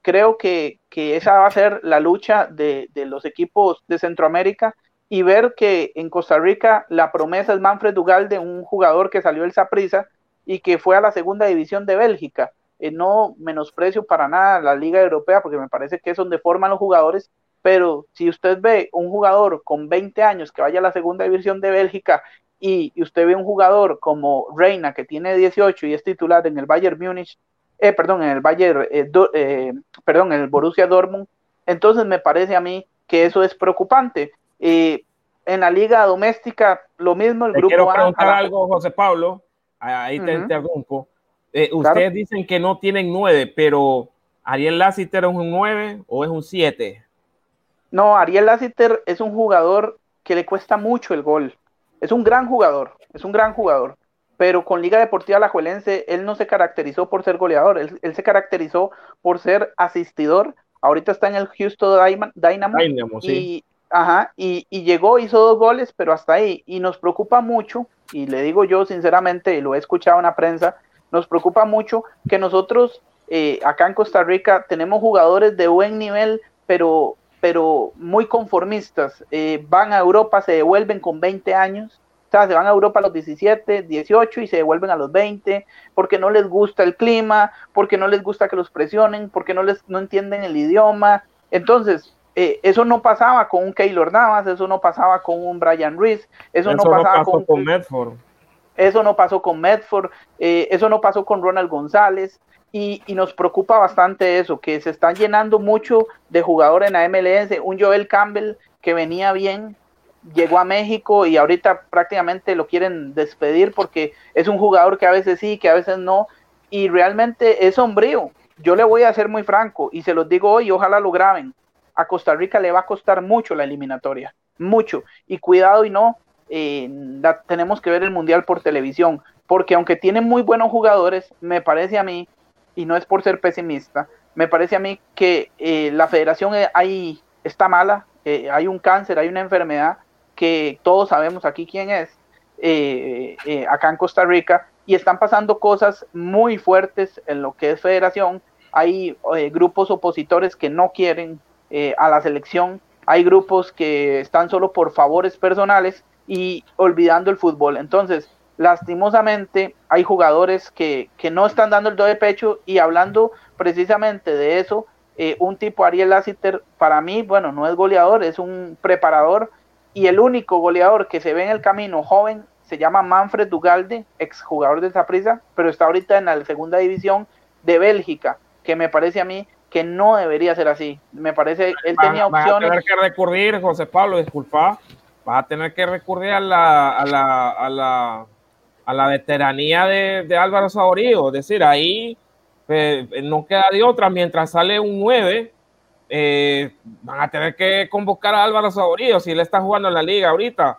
creo que, que, esa va a ser la lucha de, de, los equipos de Centroamérica y ver que en Costa Rica la promesa es Manfred Ugalde, un jugador que salió del Saprissa y que fue a la segunda división de Bélgica. Eh, no menosprecio para nada la Liga Europea porque me parece que es donde forman los jugadores, pero si usted ve un jugador con 20 años que vaya a la segunda división de Bélgica y, usted ve un jugador como Reina que tiene 18 y es titular en el Bayern Múnich, eh, perdón, en el Bayern, eh, eh, perdón, en el Borussia Dortmund, entonces me parece a mí que eso es preocupante. En la liga doméstica, lo mismo, el Te grupo quiero A, preguntar a la- algo, José Pablo. Ahí te Ujú. interrumpo. Eh, Claro. ustedes dicen que no tienen nueve, pero Ariel Lassiter es un nueve o es un siete. No, Ariel Lassiter es un jugador que le cuesta mucho el gol. Es un gran jugador, es un gran jugador. Pero con Liga Deportiva Alajuelense, él no se caracterizó por ser goleador, él, él se caracterizó por ser asistidor. Ahorita está en el Houston Dynamo Dynamo, sí. Ajá, y, y llegó, hizo dos goles, pero hasta ahí. Y nos preocupa mucho, y le digo yo sinceramente, y lo he escuchado en la prensa, nos preocupa mucho que nosotros eh, acá en Costa Rica tenemos jugadores de buen nivel, pero, pero muy conformistas. Eh, van a Europa, se devuelven con 20 años. O sea, se van a Europa a los 17, 18 y se devuelven a los 20 porque no les gusta el clima, porque no les gusta que los presionen, porque no les no entienden el idioma. Entonces, eh, eso no pasaba con un Keylor Navas, eso no pasaba con un Brian Reese, eso, no pasaba pasó con, con Medford. eso no pasó con Medford, eh, eso no pasó con Ronald González. Y, y, nos preocupa bastante eso, que se están llenando mucho de jugadores en la MLS. Un Joel Campbell que venía bien, llegó a México y ahorita prácticamente lo quieren despedir porque es un jugador que a veces sí, que a veces no. Y realmente es sombrío. Yo le voy a ser muy franco y se los digo hoy, ojalá lo graben. A Costa Rica le va a costar mucho la eliminatoria, mucho. Y cuidado y no, eh, la, tenemos que ver el Mundial por televisión, porque aunque tienen muy buenos jugadores, me parece a mí, y no es por ser pesimista, me parece a mí que eh, la federación ahí está mala, eh, hay un cáncer, hay una enfermedad que todos sabemos aquí quién es, eh, acá en Costa Rica, y están pasando cosas muy fuertes en lo que es federación. Hay eh, grupos opositores que no quieren eh, a la selección, hay grupos que están solo por favores personales y olvidando el fútbol. Entonces, lastimosamente hay jugadores que, que, no están dando el do de pecho y hablando precisamente de eso, eh, un tipo Ariel Lassiter para mí, bueno, no es goleador, es un preparador y el único goleador que se ve en el camino joven se llama Manfred Dugalde, exjugador de Saprissa, pero está ahorita en la segunda división de Bélgica, que me parece a mí que no debería ser así. Me parece, él tenía opciones. Vas a tener que recurrir, José Pablo, disculpa, vas a tener que recurrir a la, a la, a la, a la veteranía de, de Álvaro Saborío, es decir, ahí eh, no queda de otra, mientras sale un 9, eh, van a tener que convocar a Álvaro Saborío si él está jugando en la liga ahorita.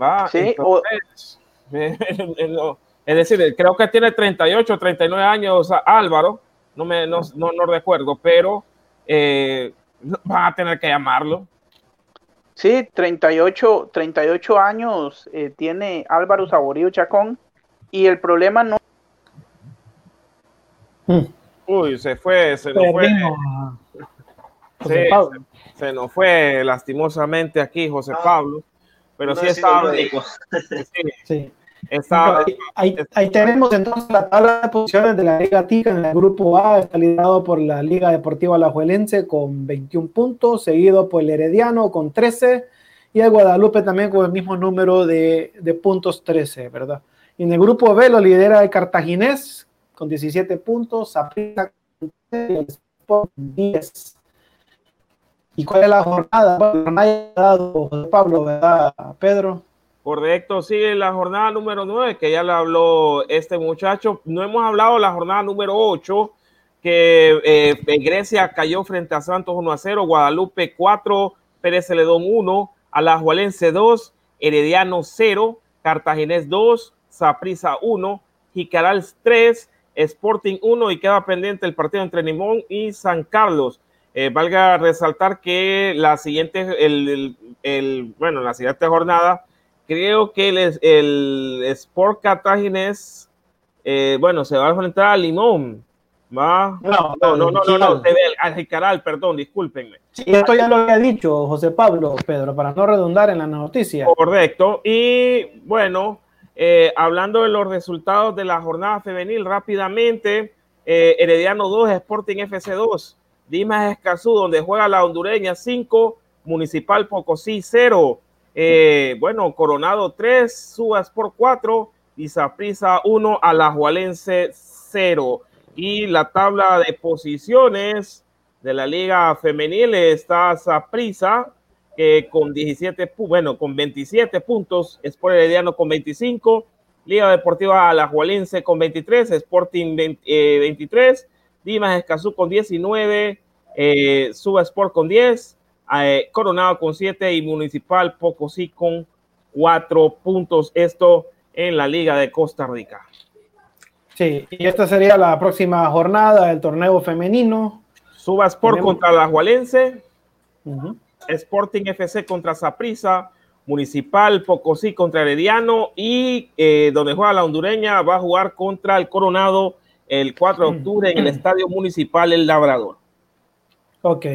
¿va? Sí, Entonces, o... es decir, creo que tiene 38, 39 años Álvaro, no, me, no, no, no recuerdo, pero eh, van a tener que llamarlo. Sí, 38, 38 años eh, tiene Álvaro Saborío Chacón y el problema no. Hmm. Uy, se fue, se nos fue. Sí, se, se, nos fue lastimosamente aquí José no, Pablo, pero no sí estaba. Sí, sí. Ahí, ahí, ahí, tenemos entonces la tabla de posiciones de la Liga Tica en el grupo A, está liderado por la Liga Deportiva Alajuelense con 21 puntos, seguido por el Herediano con 13 y el Guadalupe también con el mismo número de, de puntos 13, ¿verdad? Y en el grupo B lo lidera el Cartaginés con 17 puntos, Zaprisa con 10. ¿Y cuál es la jornada? Bueno, no haya dado Pablo, ¿verdad, Pedro? Correcto, sigue la jornada número 9, que ya le habló este muchacho. No hemos hablado de la jornada número 8, que eh, Grecia cayó frente a Santos 1 a 0, Guadalupe 4, Pérez Celedón 1, Alajuelense 2, Herediano 0, Cartaginés 2, Saprisa 1, Jicaral 3, Sporting 1 y queda pendiente el partido entre Limón y San Carlos. Eh, valga resaltar que la siguiente, el, el, el, bueno, en la siguiente jornada, creo que el, el Sport Cartaginés, eh, bueno, se va a enfrentar a Limón. ¿va? No, no, no, no, no, no, al Jicaral, perdón, discúlpenme. Sí, esto ya lo había dicho José Pablo, Pedro, para no redundar en la noticia. Correcto, y bueno, eh, hablando de los resultados de la jornada femenil rápidamente, eh, Herediano 2, Sporting FC 2, Dimas Escazú, donde juega la hondureña 5, Municipal Pocosí 0, eh, bueno, Coronado 3, Subas por 4 y Saprisa 1, Alajualense 0. Y la tabla de posiciones de la Liga Femenil está Saprisa que con 17, bueno, con 27 puntos, Sport Herediano con 25, Liga Deportiva Alajualense con 23, Sporting 23, eh, Dimas Escazú con 19, eh, Suba Sport con 10, eh, Coronado con 7 y Municipal Pocosí con 4 puntos. Esto en la Liga de Costa Rica. Sí, y esta sería la próxima jornada del torneo femenino. Suba Sport contra Alajualense. Sporting FC contra Saprissa, Municipal Pocosí contra Herediano y eh, donde juega la hondureña va a jugar contra el Coronado el 4 de octubre en el Estadio Municipal El Labrador. Ok.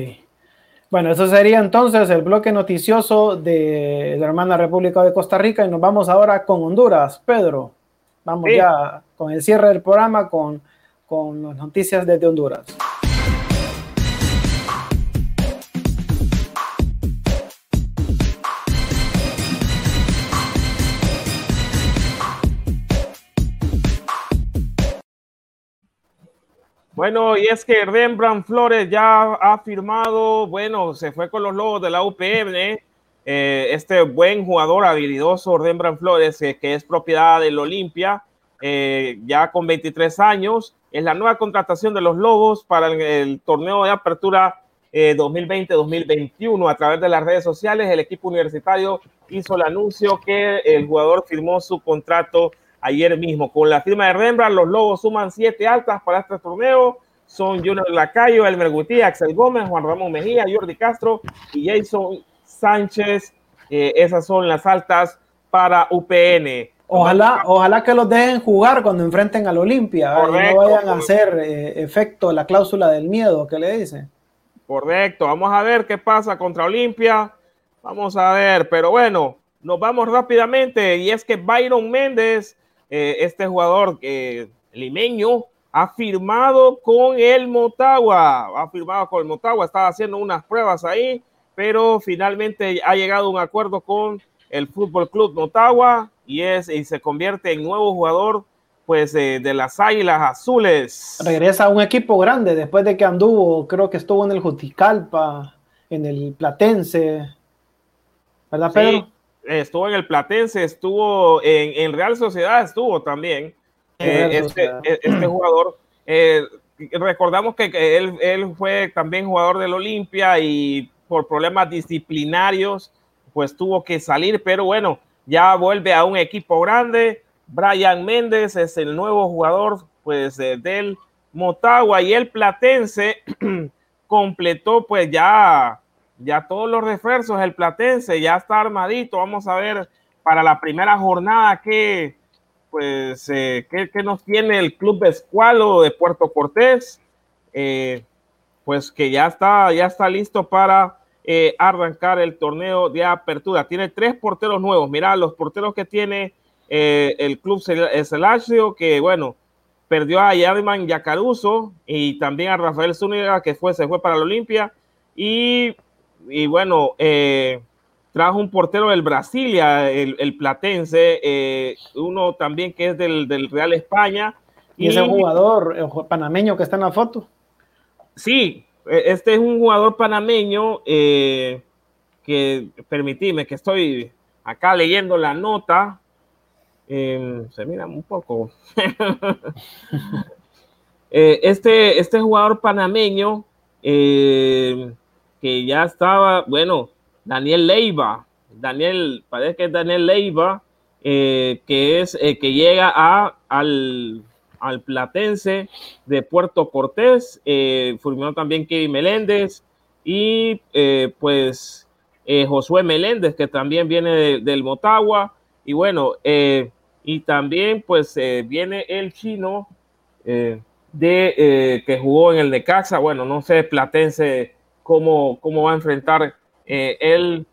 Bueno, eso sería entonces el bloque noticioso de la hermana República de Costa Rica y nos vamos ahora con Honduras. Pedro, vamos ya con el cierre del programa con, con las noticias desde Honduras. Bueno, y es que Rembrandt Flores ya ha firmado, bueno, se fue con los lobos de la UPM, eh, este buen jugador habilidoso Rembrandt Flores, que es propiedad del Olimpia, eh, ya con 23 años, es la nueva contratación de los lobos para el, torneo de apertura 2020-2021 eh, a través de las redes sociales. El equipo universitario hizo el anuncio que el jugador firmó su contrato ayer mismo. Con la firma de Rembrandt, los Lobos suman siete altas para este torneo. Son Junior Lacayo, Elmer Gutiérrez, Axel Gómez, Juan Ramón Mejía, Jordi Castro y Jason Sánchez. Eh, esas son las altas para UPN. Ojalá, ojalá que los dejen jugar cuando enfrenten al Olimpia y no vayan a hacer eh, efecto la cláusula del miedo que le dicen. Correcto, vamos a ver qué pasa contra Olimpia. Vamos a ver, pero bueno, nos vamos rápidamente y es que Byron Méndez eh, este jugador eh, limeño ha firmado con el Motagua, ha firmado con el Motagua, estaba haciendo unas pruebas ahí, pero finalmente ha llegado a un acuerdo con el Fútbol Club Motagua y es y se convierte en nuevo jugador pues de las Águilas Azules. Regresa a un equipo grande después de que anduvo, creo que estuvo en el Juticalpa, en el Platense. ¿Verdad, Pedro? Estuvo en el Platense, estuvo en, Real Sociedad, estuvo también. Eh, este, e, este, jugador, eh, recordamos que, él, él, fue también jugador del Olimpia y por problemas disciplinarios, pues tuvo que salir, pero bueno, ya vuelve a un equipo grande. Brian Méndez es el nuevo jugador, pues, del Motagua y el Platense completó, pues, ya ya todos los refuerzos, el Platense ya está armadito. Vamos a ver para la primera jornada qué, pues, eh, qué, nos tiene el Club Escualo de Puerto Cortés. Eh, pues que ya está, ya está listo para eh, arrancar el torneo de apertura. Tiene tres porteros nuevos. Mira, los porteros que tiene el Club Celacio, que bueno, perdió a Yadman Yacaruso y también a Rafael Zúñiga, que fue, se fue para la Olimpia. Y y bueno, eh, trajo un portero del Brasilia, el, Platense, eh, uno también que es del, Real España. ¿Y, ese jugador panameño que está en la foto? Sí, e, este es un jugador panameño eh, que, permitime, que estoy acá leyendo la nota. Em, se mira un poco. este, este jugador panameño que ya estaba, bueno, Daniel Leiva, Daniel, parece que es Daniel Leiva, eh, que es eh, que llega a, al, al, Platense de Puerto Cortés, eh, también Kevin Meléndez y pues eh, Josué Meléndez, que también viene del Motagua, y bueno, y también pues viene el chino de que jugó en el Necaxa, bueno, no sé, Platense, cómo, cómo va a enfrentar el,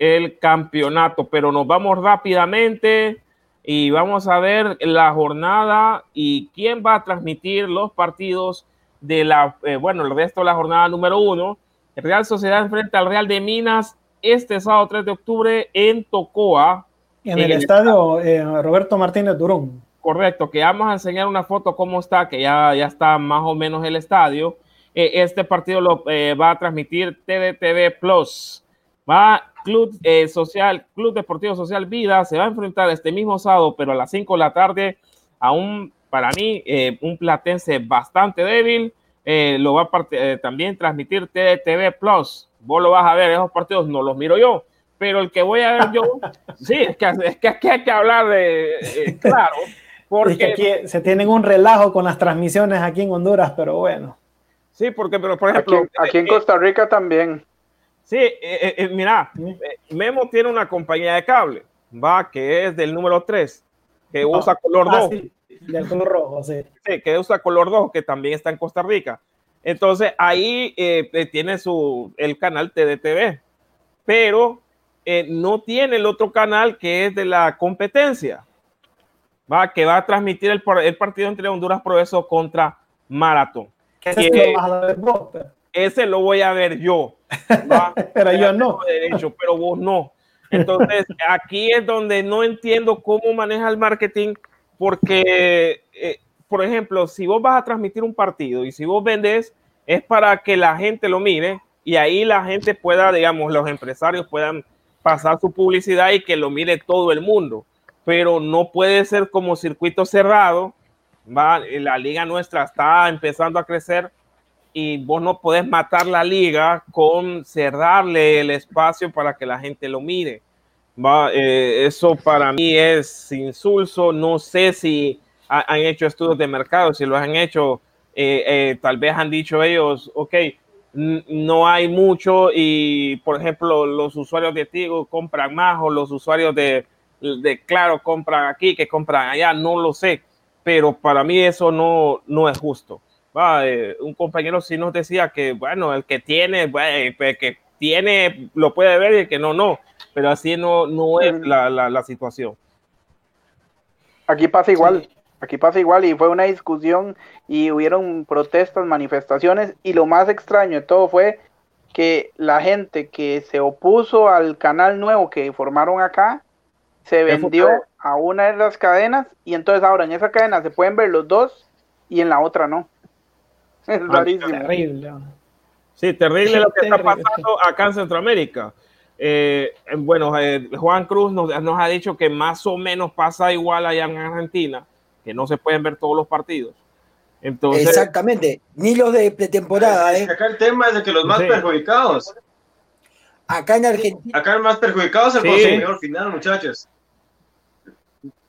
el campeonato, pero nos vamos rápidamente y vamos a ver la jornada y quién va a transmitir los partidos de la, eh, bueno, el resto de la jornada número uno. El Real Sociedad enfrenta al Real de Minas este sábado 3 de octubre en Tocoa. En, el, estadio eh, Roberto Martínez Durón. Correcto, que vamos a enseñar una foto cómo está, que ya, ya está más o menos el estadio. Eh, este partido lo va a transmitir TDTV Plus. Va Club Social, Club Deportivo Social Vida, se va a enfrentar este mismo sábado, pero a las 5 de la tarde, a un para mí, eh, un platense bastante débil. Eh, lo va a eh, también transmitir TDTV Plus. Vos lo vas a ver, esos partidos no los miro yo, pero el que voy a ver yo, sí, es que, es que aquí hay que hablar de, claro, porque aquí se tienen un relajo con las transmisiones aquí en Honduras, pero bueno. Sí, porque, pero por ejemplo. Aquí, en Costa Rica también. Sí, mira, Memo tiene una compañía de cable, va, que es del número 3, que usa color 2. Ah, del color rojo, sí. Sí, que usa color rojo, que también está en Costa Rica. Entonces ahí eh, eh, tiene su, el canal TDTV, pero eh, no tiene el otro canal que es de la competencia, ¿va? que va a transmitir el, el partido entre Honduras Progreso contra Maratón. Ese, lo vas a ver vos, ese lo voy a ver yo. pero yo no. Derecho, pero vos no. Entonces, aquí es donde no entiendo cómo maneja el marketing porque, eh, por ejemplo, si vos vas a transmitir un partido y si vos vendes, es para que la gente lo mire y ahí la gente pueda, digamos, los empresarios puedan pasar su publicidad y que lo mire todo el mundo. Pero no puede ser como circuito cerrado. Va, la liga nuestra está empezando a crecer y vos no podés matar la liga con cerrarle el espacio para que la gente lo mire. Va, eh, eso para mí es insulso. No sé si han hecho estudios de mercado, si lo han hecho, eh, eh, tal vez han dicho ellos, ok, no hay mucho y, por ejemplo, los usuarios de Tigo compran más o los usuarios de, de Claro compran aquí que compran allá, no lo sé, pero para mí eso no, no es justo. Va, un compañero sí nos decía que, bueno, el que tiene, que tiene, lo puede ver y el que no, no pero así no, no es la, la, situación. Aquí pasa igual, aquí pasa igual y fue una discusión y hubieron protestas, manifestaciones y lo más extraño de todo fue que la gente que se opuso al canal nuevo que formaron acá se vendió a una de las cadenas y entonces ahora en esa cadena se pueden ver los dos y en la otra no. Es ah, rarísimo. Terrible. Sí, terrible lo que está pasando acá en Centroamérica. Eh, bueno, eh, Juan Cruz nos, ha dicho que más o menos pasa igual allá en Argentina, que no se pueden ver todos los partidos. Entonces, Exactamente, ni los de pretemporada. ¿eh? Acá el tema es de que los más perjudicados. Acá en Argentina. Acá el más perjudicado es el consumidor final, muchachos.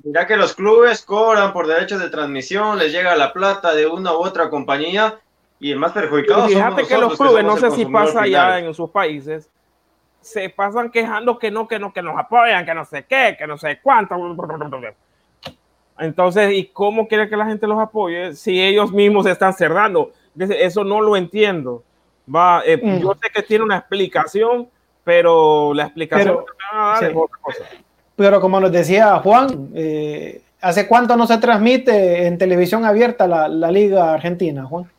Ya que los clubes cobran por derechos de transmisión, les llega la plata de una u otra compañía y el más perjudicado. fíjate que los clubes, no sé si pasa allá en sus países, se pasan quejando que no, que no, que nos apoyan, que no sé qué, que no sé cuánto. Entonces, ¿y cómo quiere que la gente los apoye si ellos mismos están cerrando? Eso no lo entiendo. Va, eh, mm. Yo sé que tiene una explicación, pero la explicación pero, es otra cosa. Pero como nos decía Juan, eh, ¿hace cuánto no se transmite en televisión abierta la, la Liga Argentina, Juan?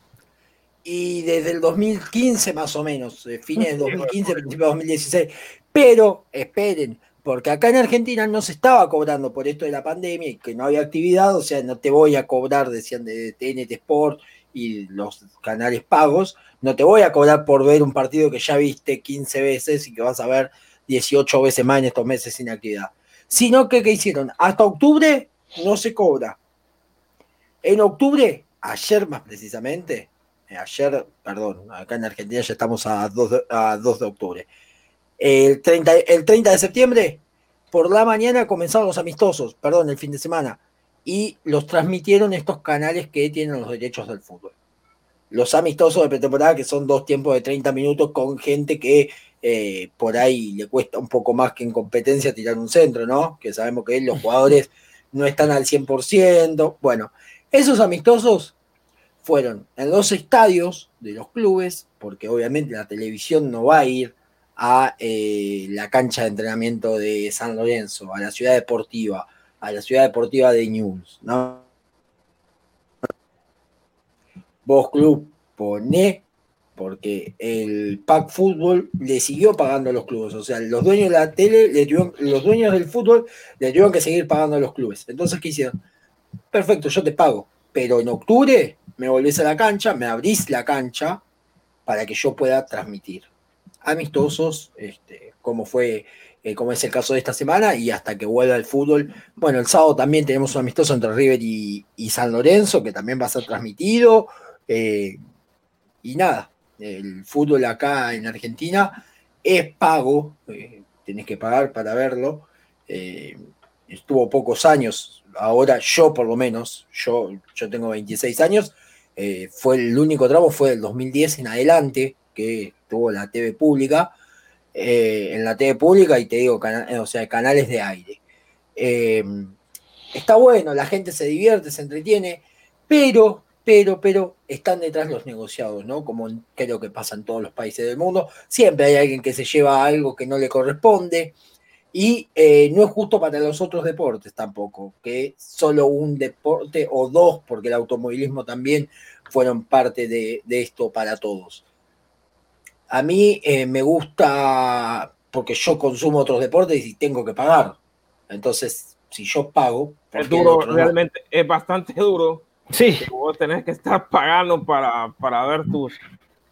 y desde el 2015 más o menos, eh, fines del 2015, principios de 2016. Pero esperen, porque acá en Argentina no se estaba cobrando por esto de la pandemia y que no había actividad, o sea, no te voy a cobrar, decían de TNT Sport y los canales pagos, no te voy a cobrar por ver un partido que ya viste 15 veces y que vas a ver 18 veces más en estos meses sin actividad. Sino que, ¿qué hicieron? Hasta octubre no se cobra. En octubre, ayer más precisamente, eh, ayer, perdón, acá en Argentina ya estamos a 2 de, a 2 de octubre. El 30, el 30 de septiembre, por la mañana comenzaron los amistosos, perdón, el fin de semana, y los transmitieron estos canales que tienen los derechos del fútbol. Los amistosos de pretemporada, que son dos tiempos de 30 minutos con gente que eh, por ahí le cuesta un poco más que en competencia tirar un centro, ¿no? Que sabemos que los jugadores no están al 100%. Bueno, esos amistosos fueron en los estadios de los clubes, porque obviamente la televisión no va a ir a eh, la cancha de entrenamiento de San Lorenzo, a la ciudad deportiva, a la ciudad deportiva de News, ¿no? Vos club poné porque el Pack Fútbol le siguió pagando a los clubes. O sea, los dueños de la tele, los dueños del fútbol le tuvieron que seguir pagando a los clubes. Entonces, ¿qué hicieron? Perfecto, yo te pago, pero en octubre me volvés a la cancha, me abrís la cancha para que yo pueda transmitir amistosos, este, como fue, eh, como es el caso de esta semana, y hasta que vuelva el fútbol. Bueno, el sábado también tenemos un amistoso entre River y, San Lorenzo, que también va a ser transmitido. Eh, y nada, el fútbol acá en Argentina es pago, eh, tenés que pagar para verlo. Eh, estuvo pocos años, ahora yo por lo menos, yo, yo tengo 26 años, eh, fue el único tramo, fue del 2010 en adelante que tuvo la TV pública, en la TV pública y te digo, o sea, canales de aire. está bueno, la gente se divierte, se entretiene, pero pero, pero están detrás los negociados, ¿no? Como creo que pasa en todos los países del mundo. Siempre hay alguien que se lleva algo que no le corresponde. Y eh, no es justo para los otros deportes tampoco, que solo un deporte o dos, porque el automovilismo también fueron parte de, esto para todos. A mí eh, me gusta, porque yo consumo otros deportes y tengo que pagar. Entonces, si yo pago... Es duro, realmente es bastante duro Sí. vos tenés que estar pagando para, para ver tus,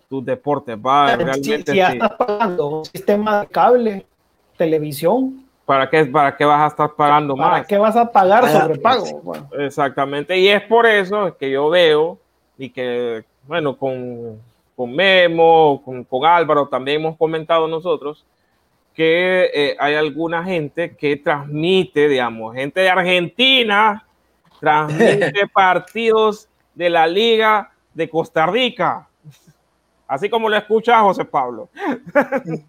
tus deportes. Va, realmente, si, ya estás pagando un sistema de cable, televisión. ¿Para qué, ¿Para qué vas a estar pagando más? ¿Para qué vas a pagar sobre pago? Exactamente. Y es por eso que yo veo y que, bueno, con, con Memo, con, con Álvaro también hemos comentado nosotros que eh, hay alguna gente que transmite, digamos, gente de Argentina transmite partidos de la Liga de Costa Rica. Así como lo escucha José Pablo.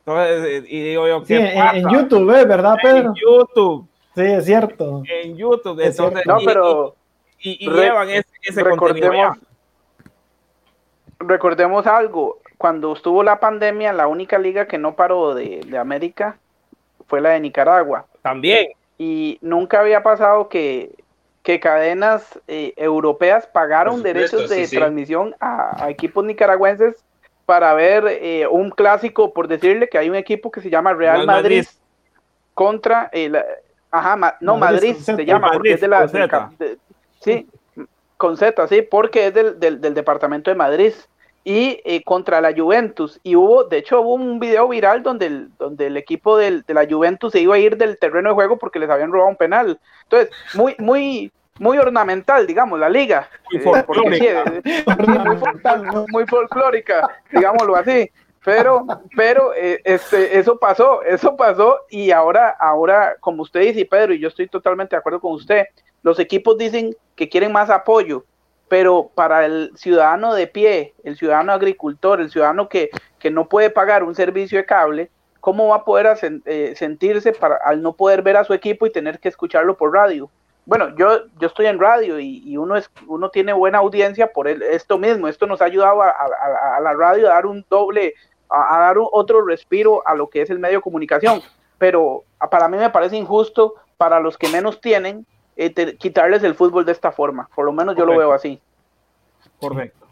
Entonces, y digo yo, ¿qué en, YouTube, ¿eh? ¿verdad, Pedro? En YouTube. Sí, es cierto. En YouTube. no, pero. Y, llevan ese, recordemos, recordemos algo. Cuando estuvo la pandemia, la única liga que no paró de, de América fue la de Nicaragua. También y nunca había pasado que, cadenas eh, europeas pagaron derechos de transmisión a, equipos nicaragüenses para ver eh, un clásico, por decirle que hay un equipo que se llama Real, Madrid, contra el... Ajá, no, Madrid, se llama, porque es de la... sí, con Z, sí, porque es del, del, del departamento de Madrid y eh, contra la Juventus. Y hubo, de hecho, hubo un video viral donde el, donde el equipo del, de la Juventus se iba a ir del terreno de juego porque les habían robado un penal. Entonces, muy, muy, muy ornamental, digamos, la liga. Muy folclórica. muy, folclórica, digámoslo así. Pero, pero eh, este, eso pasó, eso pasó y ahora, ahora, como usted dice, Pedro, y yo estoy totalmente de acuerdo con usted, los equipos dicen que quieren más apoyo, pero para el ciudadano de pie, el ciudadano agricultor, el ciudadano que, que no puede pagar un servicio de cable, ¿cómo va a poder eh, sentirse para, al no poder ver a su equipo y tener que escucharlo por radio? Bueno, yo, yo estoy en radio y, uno, es, uno tiene buena audiencia por esto mismo. Esto nos ha ayudado a, la radio a dar un doble, a, dar otro respiro a lo que es el medio de comunicación. Pero para mí me parece injusto para los que menos tienen eh, quitarles el fútbol de esta forma. Por lo menos yo lo veo así. Correcto.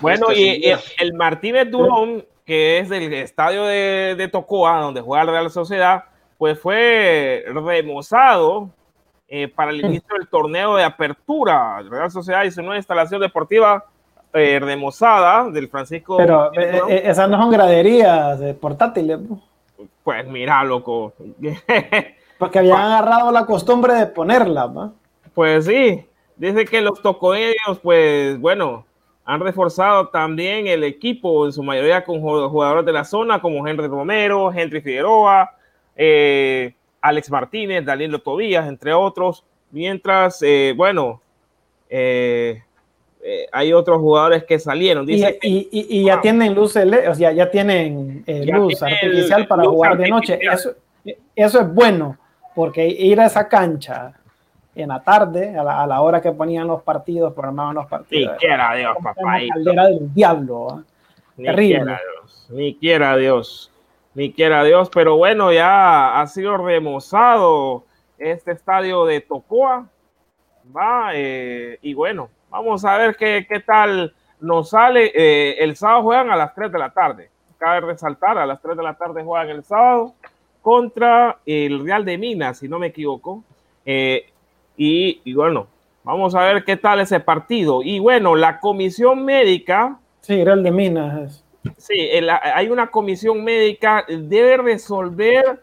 bueno, y el, Martínez Durón, que es del estadio de, de, Tocoa, donde juega la Real Sociedad, pues fue remozado eh, para el inicio del torneo de apertura. La Real Sociedad hizo una instalación deportiva eh, remozada del Francisco. Pero esas no son graderías portátiles. Pues mira, loco. Porque habían agarrado la costumbre de ponerla, ¿no? Pues sí, dice que los tocoedios, pues bueno, han reforzado también el equipo, en su mayoría con jugadores de la zona, como Henry Romero, Henry Figueroa, eh, Alex Martínez, Daniel Tobías, entre otros. Mientras, eh, bueno, eh, hay otros jugadores que salieron. Dice y, ya tienen luz, o sea, ya tienen luz artificial para jugar de noche. Eso, eso, es bueno, porque ir a esa cancha en la tarde, a la, hora que ponían los partidos, programaban los partidos. Ni quiera Dios, papá. Caldera del diablo. Ni Terrible. Quiera Dios, ni quiera Dios, ni quiera Dios, pero bueno, ya ha sido remozado este estadio de Tocoa, va, eh, y bueno, vamos a ver qué, qué tal nos sale. Eh, el sábado juegan a las 3 de la tarde, cabe resaltar, a las 3 de la tarde juegan el sábado contra el Real de Minas, si no me equivoco. Eh, y, bueno, vamos a ver qué tal ese partido. Y bueno, la comisión médica. Sí, Real de Minas. Sí, hay una comisión médica, debe resolver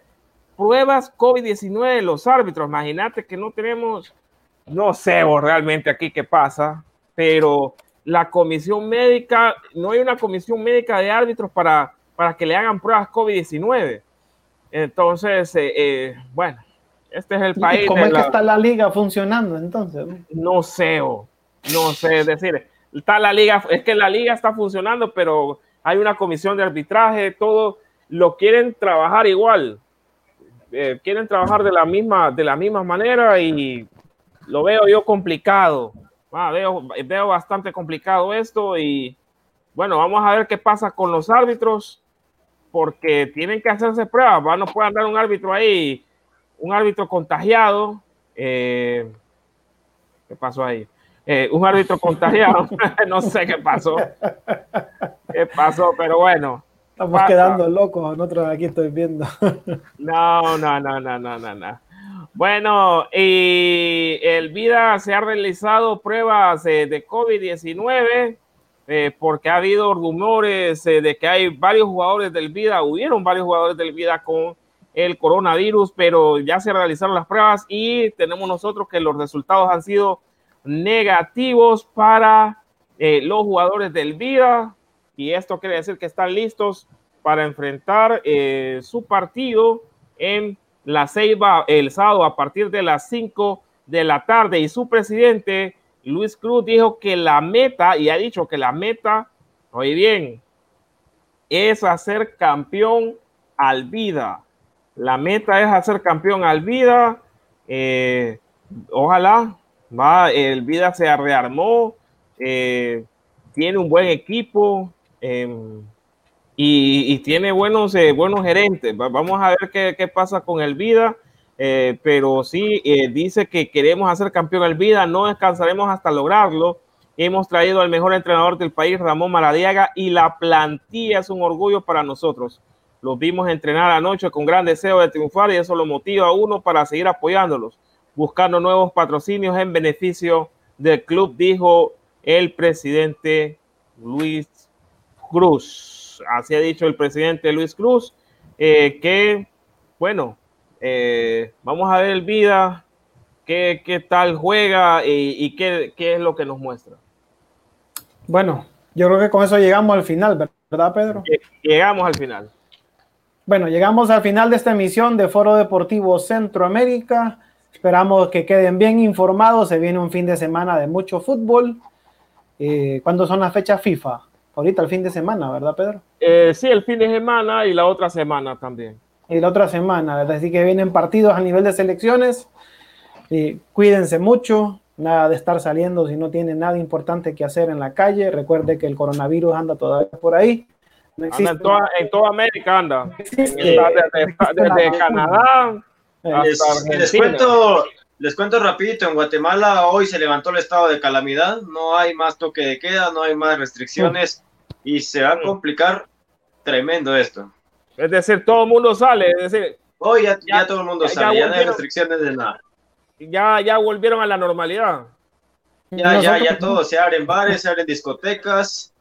pruebas COVID-19 de los árbitros. Imagínate que no tenemos, no sé realmente aquí qué pasa, pero la comisión médica, no hay una comisión médica de árbitros para, para que le hagan pruebas COVID-19. Entonces, eh, eh, bueno, este es el país. ¿Cómo es que está la liga funcionando entonces? No sé, no sé, es decir, está la liga, es que la liga está funcionando, pero hay una comisión de arbitraje, todo lo quieren trabajar igual, eh, quieren trabajar de la misma, de la misma manera y lo veo yo complicado. Ah, veo, veo bastante complicado esto y bueno, vamos a ver qué pasa con los árbitros porque tienen que hacerse pruebas. No puede andar un árbitro ahí un árbitro contagiado. Eh, ¿Qué pasó ahí? Eh, un árbitro contagiado, no sé qué pasó. ¿Qué pasó? Pero bueno. Estamos quedando locos, nosotros aquí estoy viendo. no, no, no, no, no, no, no. Bueno, y el Vida se ha realizado pruebas de COVID-19 eh, porque ha habido rumores de que hay varios jugadores del Vida, hubieron varios jugadores del Vida con el coronavirus, pero ya se realizaron las pruebas y tenemos nosotros que los resultados han sido negativos para eh, los jugadores del Vida. Y esto quiere decir que están listos para enfrentar eh, su partido en la Ceiba el sábado a partir de las 5 de la tarde. Y su presidente Luis Cruz dijo que la meta y ha dicho que la meta, oye bien, es hacer campeón al Vida la meta es hacer campeón al Vida. Eh, ojalá, va, el Vida se rearmó, eh, tiene un buen equipo em, y, tiene buenos, eh, buenos gerentes. Vamos a ver qué, qué pasa con el Vida. Pero sí dice que queremos hacer campeón al Vida, no descansaremos hasta lograrlo. Hemos traído al mejor entrenador del país, Ramón Maradiaga, y la plantilla es un orgullo para nosotros. Los vimos entrenar anoche con gran deseo de triunfar y eso lo motiva a uno para seguir apoyándolos, buscando nuevos patrocinios en beneficio del club, dijo el presidente Luis Cruz. Así ha dicho el presidente Luis Cruz, eh, que, bueno, eh, vamos a ver el vida, qué, qué tal juega y, qué, qué es lo que nos muestra. Bueno, yo creo que con eso llegamos al final, ¿verdad, Pedro? Llegamos al final. Bueno, llegamos al final de esta emisión de Foro Deportivo Centroamérica. Esperamos que queden bien informados. Se viene un fin de semana de mucho fútbol. Eh, ¿Cuándo son las fechas FIFA? Ahorita el fin de semana, ¿verdad, Pedro? Eh, sí, el fin de semana y la otra semana también. Y la otra semana, ¿verdad? Así que vienen partidos a nivel de selecciones. Eh, cuídense mucho, nada de estar saliendo si no tienen nada importante que hacer en la calle. Recuerde que el coronavirus anda todavía por ahí en, toda, América anda. Desde, Canadá. Les, cuento, les cuento rapidito, en Guatemala hoy se levantó el estado de calamidad, no hay más toque de queda, no hay más restricciones y se va a complicar tremendo esto. Es decir, todo el mundo sale, es decir, hoy ya, todo el mundo sale, ya, no hay restricciones de nada. Ya, ya volvieron a la normalidad. Ya, ya, ya todo, se abren bares, se abren discotecas,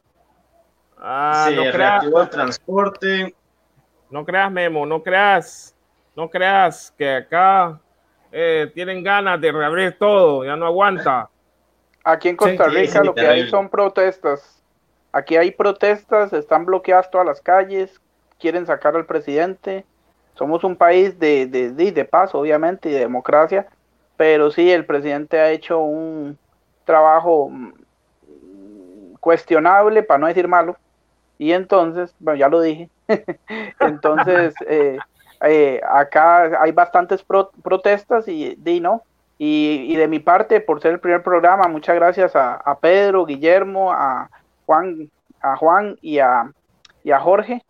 Ah, no creas, el transporte. No creas, Memo, no creas, no creas que acá eh, tienen ganas de reabrir todo, ya no aguanta. Aquí en Costa Rica lo que hay son protestas. Aquí hay protestas, están bloqueadas todas las calles, quieren sacar al presidente. Somos un país de, de, de, de paz, obviamente, y de democracia, pero sí, el presidente ha hecho un trabajo cuestionable, para no decir malo, y entonces, bueno, ya lo dije, entonces eh, eh, acá hay bastantes protestas y, y no, y, de mi parte, por ser el primer programa, muchas gracias a, Pedro, Guillermo, a Juan, a Juan y a, y a Jorge.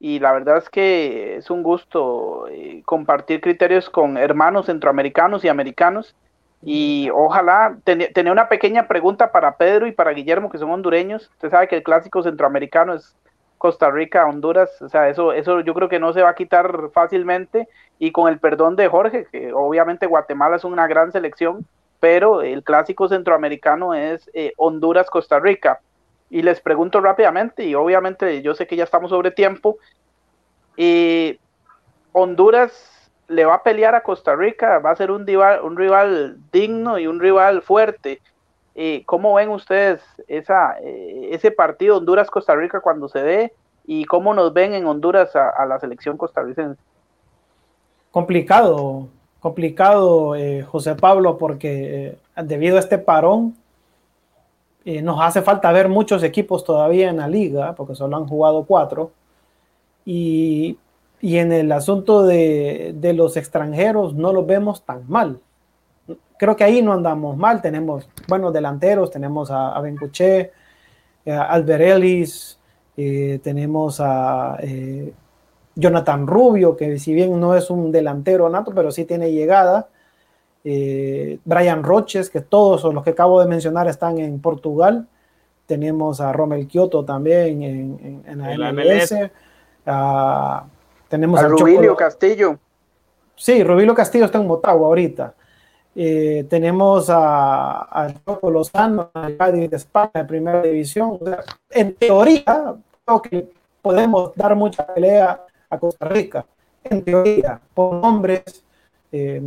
Y la verdad es que es un gusto eh, compartir criterios con hermanos centroamericanos y americanos. Y ojalá, tener una pequeña pregunta para Pedro y para Guillermo, que son hondureños. Usted sabe que el clásico centroamericano es Costa Rica, Honduras, o sea, eso, eso yo creo que no se va a quitar fácilmente y con el perdón de Jorge, que obviamente Guatemala es una gran selección, pero el clásico centroamericano es eh, Honduras-Costa Rica. Y les pregunto rápidamente, y obviamente yo sé que ya estamos sobre tiempo, y Honduras le va a pelear a Costa Rica, va a ser un rival, un rival digno y un rival fuerte. Eh, ¿Cómo ven ustedes esa, eh, ese partido Honduras-Costa Rica cuando se dé? ¿Y cómo nos ven en Honduras a, la selección costarricense? Complicado, complicado, eh, José Pablo, porque debido a este parón, nos hace falta ver muchos equipos todavía en la liga, porque solo han jugado cuatro. Y, y en el asunto de, de los extranjeros no los vemos tan mal creo que ahí no andamos mal. Tenemos buenos delanteros, tenemos a, a Bencuché, eh, a Alberellis, eh, tenemos a eh, Jonathan Rubio, que si bien no es un delantero nato, pero sí tiene llegada. Brian Roches, que todos los que acabo de mencionar están en Portugal. Tenemos a Romel Kioto también en, en, la MLS. tenemos a, Rubilio Castillo. Sí, Rubilio Castillo está en Motagua ahorita. Eh, tenemos a, a Choco Lozano, a Cádiz de España, de primera división. en teoría, creo que podemos dar mucha pelea a Costa Rica. En teoría, por nombres, eh,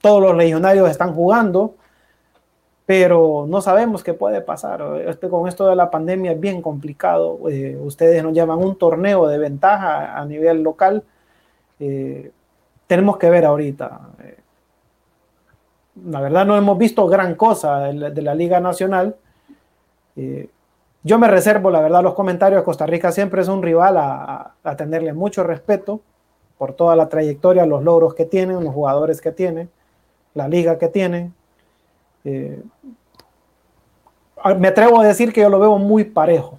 todos los legionarios están jugando, pero no sabemos qué puede pasar. Este, con esto de la pandemia es bien complicado. Eh, ustedes nos llevan un torneo de ventaja a nivel local. tenemos que ver ahorita la verdad no hemos visto gran cosa de la, Liga Nacional. Eh, yo me reservo, la verdad, los comentarios. Costa Rica siempre es un rival a, tenerle mucho respeto por toda la trayectoria, los logros que tienen, los jugadores que tienen, la liga que tienen. Eh, me atrevo a decir que yo lo veo muy parejo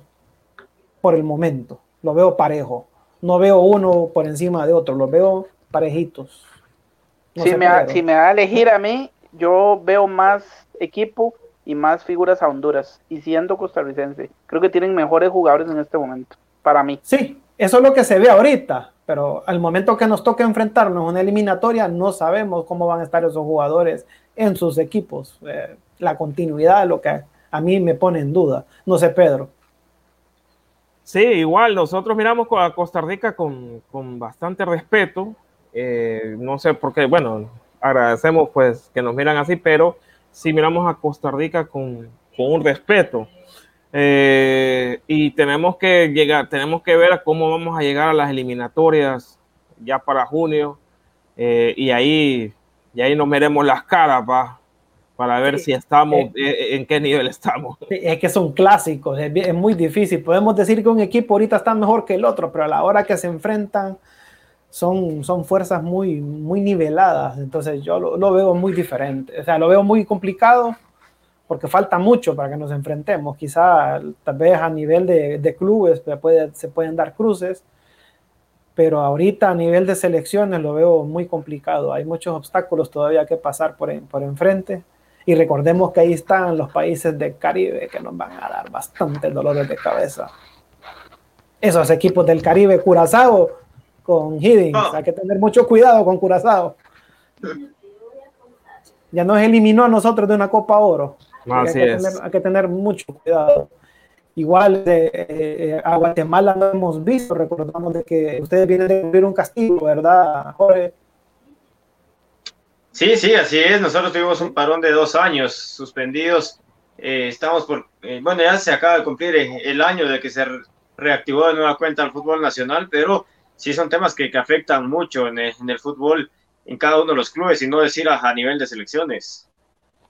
por el momento. Lo veo parejo. No veo uno por encima de otro, los veo parejitos. si, me si me da a elegir a mí, yo veo más equipo y más figuras a Honduras. Y siendo costarricense, creo que tienen mejores jugadores en este momento, para mí. Sí, eso es lo que se ve ahorita, pero al momento que nos toque enfrentarnos a una eliminatoria, no sabemos cómo van a estar esos jugadores en sus equipos. Eh, la continuidad lo que a mí me pone en duda. No sé, Pedro. Sí, igual nosotros miramos a Costa Rica con, bastante respeto. Eh, no sé por qué, bueno, agradecemos pues que nos miran así, pero si miramos a Costa Rica con, un respeto. Eh, y tenemos que llegar, tenemos que ver cómo vamos a llegar a las eliminatorias ya para junio. Eh, y ahí, y ahí nos veremos las caras para ver si estamos, eh, en qué nivel estamos. Es que son clásicos, es, es, muy difícil. Podemos decir que un equipo ahorita está mejor que el otro, pero a la hora que se enfrentan son, son fuerzas muy, muy niveladas, entonces yo lo, veo muy diferente, o sea, lo veo muy complicado porque falta mucho para que nos enfrentemos, quizá tal vez a nivel de, de clubes puede, se pueden dar cruces, pero ahorita a nivel de selecciones lo veo muy complicado, hay muchos obstáculos todavía que pasar por, por enfrente. Y recordemos que ahí están los países del Caribe que nos van a dar bastante dolores de cabeza. Esos equipos del Caribe, Curazao, con Hiddings. Hay que tener mucho cuidado con Curazao. Ya nos eliminó a nosotros de una Copa Oro. Hay, que tener, hay, que tener, mucho cuidado. Igual eh, eh, a Guatemala no hemos visto, recordamos de que ustedes vienen de cumplir un castigo, ¿verdad, Jorge? Sí, sí, así es. Nosotros tuvimos un parón de dos años suspendidos. Eh, estamos por, bueno, ya se acaba de cumplir el año de que se reactivó de nueva cuenta el fútbol nacional, pero sí son temas que, que afectan mucho en el, en el, fútbol en cada uno de los clubes y no decir a, nivel de selecciones.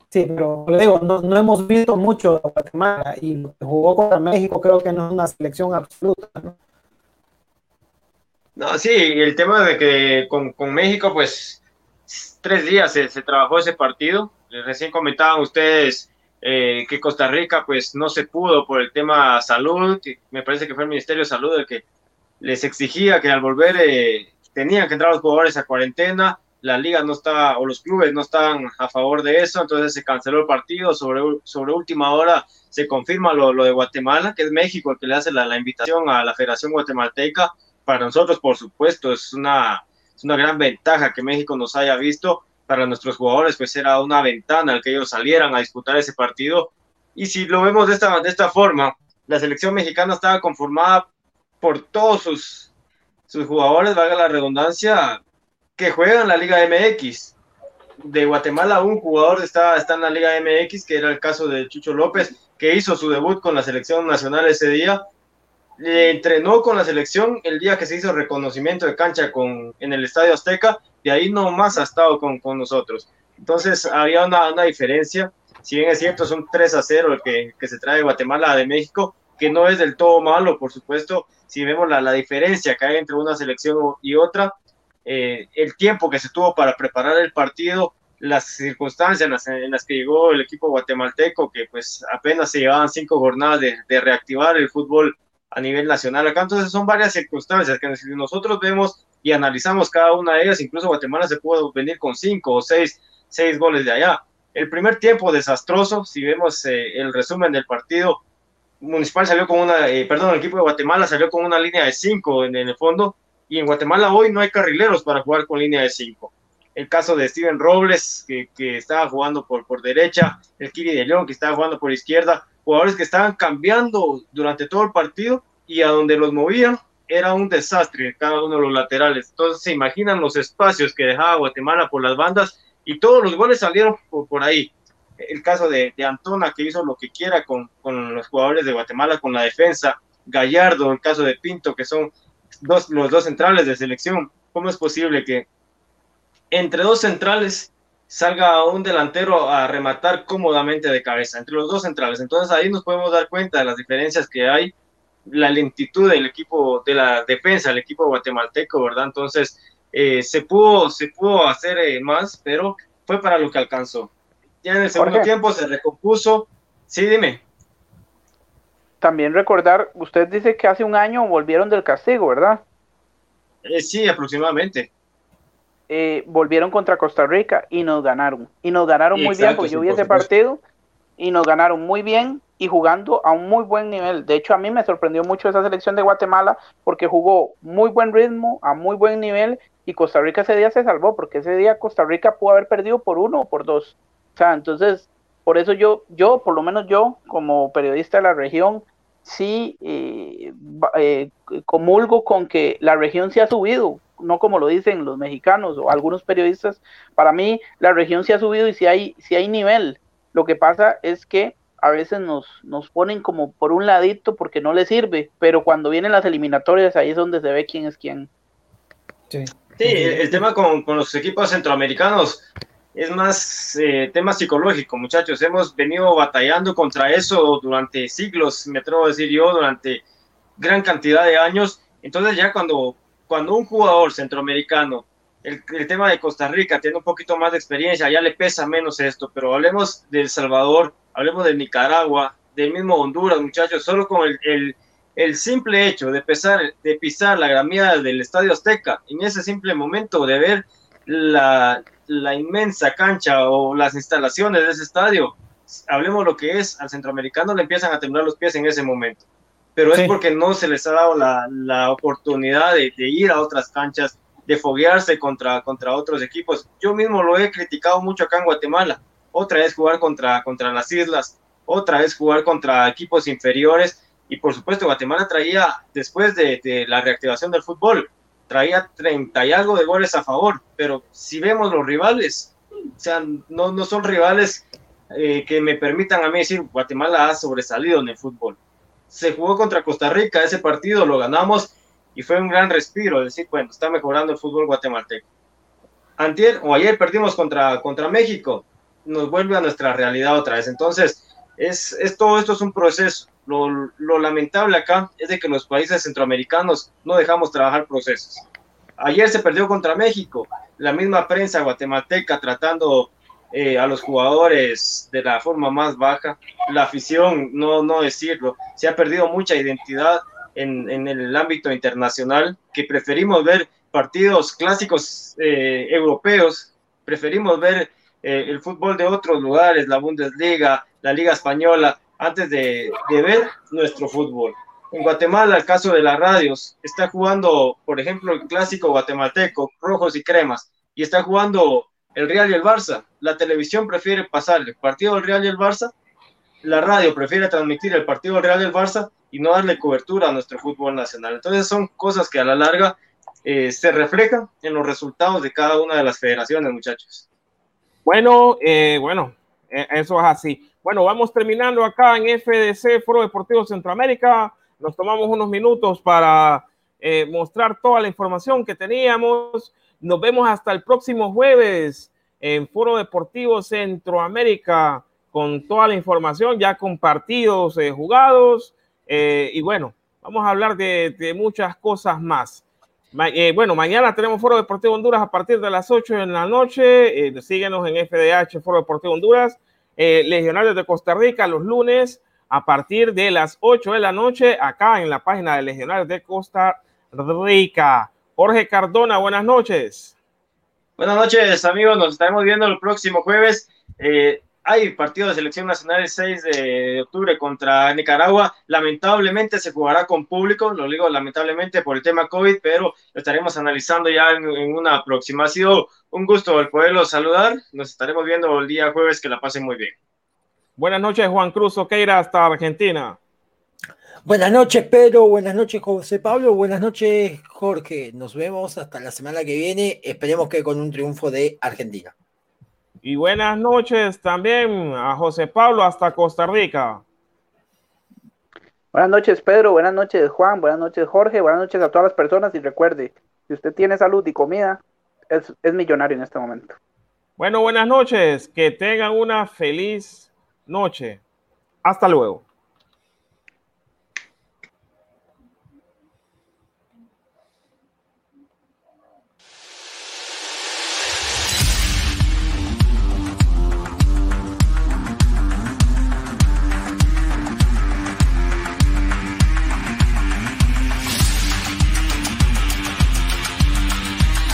Sí, pero le digo, no, no, hemos visto mucho de Guatemala y jugó contra México creo que no es una selección absoluta, ¿no? Sí, el tema de que con, con México, pues tres días se, se, trabajó ese partido. Recién comentaban ustedes eh, que Costa Rica, pues no se pudo por el tema salud. Me parece que fue el Ministerio de Salud el que les exigía que al volver eh, tenían que entrar los jugadores a cuarentena la liga no estaba, o los clubes no estaban a favor de eso, entonces se canceló el partido, sobre, sobre última hora se confirma lo, lo de Guatemala, que es México el que le hace la, la, invitación a la Federación Guatemalteca, para nosotros por supuesto es una, es una gran ventaja que México nos haya visto, para nuestros jugadores pues era una ventana al que ellos salieran a disputar ese partido, y si lo vemos de esta, de esta forma, la selección mexicana estaba conformada por todos sus, sus jugadores, valga la redundancia, que juegan la Liga MX. De Guatemala, un jugador está, está en la Liga MX, que era el caso de Chucho López, que hizo su debut con la selección nacional ese día. Le entrenó con la selección el día que se hizo reconocimiento de cancha con, en el Estadio Azteca, y ahí nomás ha estado con, con nosotros. Entonces había una, una, diferencia. Si bien es cierto, son 3 a 0 el que, que se trae Guatemala de México, que no es del todo malo, por supuesto, si vemos la, la diferencia que hay entre una selección y otra, eh, el tiempo que se tuvo para preparar el partido, las circunstancias en las, en las, que llegó el equipo guatemalteco, que pues apenas se llevaban cinco jornadas de, de, reactivar el fútbol a nivel nacional acá. Entonces son varias circunstancias que nosotros vemos y analizamos cada una de ellas, incluso Guatemala se pudo venir con cinco o seis, seis goles de allá. El primer tiempo desastroso, si vemos eh, el resumen del partido, Municipal salió con una, eh, perdón, el equipo de Guatemala salió con una línea de cinco en, en el fondo, y en Guatemala hoy no hay carrileros para jugar con línea de 5. El caso de Steven Robles, que, que, estaba jugando por, por derecha, el Kiri de León, que estaba jugando por izquierda, jugadores que estaban cambiando durante todo el partido y a donde los movían era un desastre cada uno de los laterales. Entonces se imaginan los espacios que dejaba Guatemala por las bandas y todos los goles salieron por, por ahí. El caso de, de, Antona, que hizo lo que quiera con, con los jugadores de Guatemala, con la defensa. Gallardo, el caso de Pinto, que son dos, los dos centrales de selección. ¿Cómo es posible que entre dos centrales salga un delantero a rematar cómodamente de cabeza, entre los dos centrales? Entonces ahí nos podemos dar cuenta de las diferencias que hay, la lentitud del equipo, de la defensa, del equipo guatemalteco, ¿verdad? Entonces eh, se, pudo, se pudo hacer eh, más, pero fue para lo que alcanzó. Ya en el segundo Jorge. tiempo se recompuso. Sí, dime también recordar, usted dice que hace un año volvieron del castigo, ¿verdad? Eh, sí, aproximadamente. Eh, volvieron contra Costa Rica y nos ganaron. Y nos ganaron muy bien, porque yo vi ese partido y nos ganaron muy bien y jugando a un muy buen nivel. De hecho, a mí me sorprendió mucho esa selección de Guatemala porque jugó muy buen ritmo, a muy buen nivel y Costa Rica ese día se salvó porque ese día Costa Rica pudo haber perdido por uno o por dos. O sea, entonces por eso yo, yo, por lo menos yo, como periodista de la región, sí eh, eh, comulgo con que la región se ha subido, no como lo dicen los mexicanos o algunos periodistas. Para mí, la región se ha subido y si hay, si hay nivel. Lo que pasa es que a veces nos, nos ponen como por un ladito porque no les sirve, pero cuando vienen las eliminatorias ahí es donde se ve quién es quién. Sí, sí el tema con, con los equipos centroamericanos es más eh, tema psicológico, muchachos. Hemos venido batallando contra eso durante siglos, me atrevo a decir yo, durante gran cantidad de años. Entonces ya cuando, cuando un jugador centroamericano, el, tema de Costa Rica tiene un poquito más de experiencia, ya le pesa menos esto, pero hablemos de El Salvador, hablemos de Nicaragua, del mismo Honduras, muchachos, solo con el, el, simple hecho de, pesar, de pisar la gramía del Estadio Azteca, en ese simple momento de ver la, la inmensa cancha o las instalaciones de ese estadio, hablemos lo que es, al centroamericano le empiezan a temblar los pies en ese momento. Pero es porque no se les ha dado la, la oportunidad de, de, ir a otras canchas, de foguearse contra, contra otros equipos. Yo mismo lo he criticado mucho acá en Guatemala. Otra vez jugar contra, contra las islas, otra vez jugar contra equipos inferiores. Y por supuesto, Guatemala traía, después de, de la reactivación del fútbol, traía 30 y algo de goles a favor, pero si vemos los rivales, o sea, no, no son rivales eh, que me permitan a mí decir Guatemala ha sobresalido en el fútbol. Se jugó contra Costa Rica, ese partido lo ganamos y fue un gran respiro, decir, bueno, está mejorando el fútbol guatemalteco. Antier o ayer perdimos contra, contra México, nos vuelve a nuestra realidad otra vez. Entonces, es, es todo esto es un proceso. Lo, lamentable acá es de que los países centroamericanos no dejamos trabajar procesos. Ayer se perdió contra México, la misma prensa guatemalteca tratando eh, a los jugadores de la forma más baja, la afición, no, no decirlo, se ha perdido mucha identidad en, en el ámbito internacional, que preferimos ver partidos clásicos eh, europeos, preferimos ver eh, el fútbol de otros lugares, la Bundesliga, la Liga Española, antes de, ver nuestro fútbol. En Guatemala, el caso de las radios, está jugando, por ejemplo, el clásico guatemalteco, rojos y cremas, y está jugando el Real y el Barça. La televisión prefiere pasar el partido del Real y el Barça, la radio prefiere transmitir el partido del Real y el Barça y no darle cobertura a nuestro fútbol nacional. Entonces son cosas que a la larga eh, se reflejan en los resultados de cada una de las federaciones, muchachos. Bueno, eh, bueno, eh, eso es así. Bueno, vamos terminando acá en FDC, Foro Deportivo Centroamérica. Nos tomamos unos minutos para eh, mostrar toda la información que teníamos. Nos vemos hasta el próximo jueves en Foro Deportivo Centroamérica con toda la información, ya con partidos eh, jugados. Eh, y bueno, vamos a hablar de, de muchas cosas más. Eh, bueno, mañana tenemos Foro Deportivo Honduras a partir de las 8 de la noche. Eh, síguenos en FDH Foro Deportivo Honduras. Eh, Legionarios de Costa Rica los lunes a partir de las 8 de la noche acá en la página de Legionarios de Costa Rica. Jorge Cardona, buenas noches. Buenas noches, amigos. Nos estaremos viendo el próximo jueves. Eh, hay partido de selección nacional el 6 de octubre contra Nicaragua. Lamentablemente se jugará con público, lo digo lamentablemente por el tema COVID, pero lo estaremos analizando ya en, en una aproximación. Un gusto el poderlo saludar. Nos estaremos viendo el día jueves. Que la pasen muy bien. Buenas noches, Juan Cruz Oqueira, hasta Argentina. Buenas noches, Pedro. Buenas noches, José Pablo. Buenas noches, Jorge. Nos vemos hasta la semana que viene. Esperemos que con un triunfo de Argentina. Y buenas noches también a José Pablo hasta Costa Rica. Buenas noches, Pedro. Buenas noches, Juan. Buenas noches, Jorge. Buenas noches a todas las personas. Y recuerde, si usted tiene salud y comida, es, es millonario en este momento. Bueno, buenas noches. Que tengan una feliz noche. Hasta luego.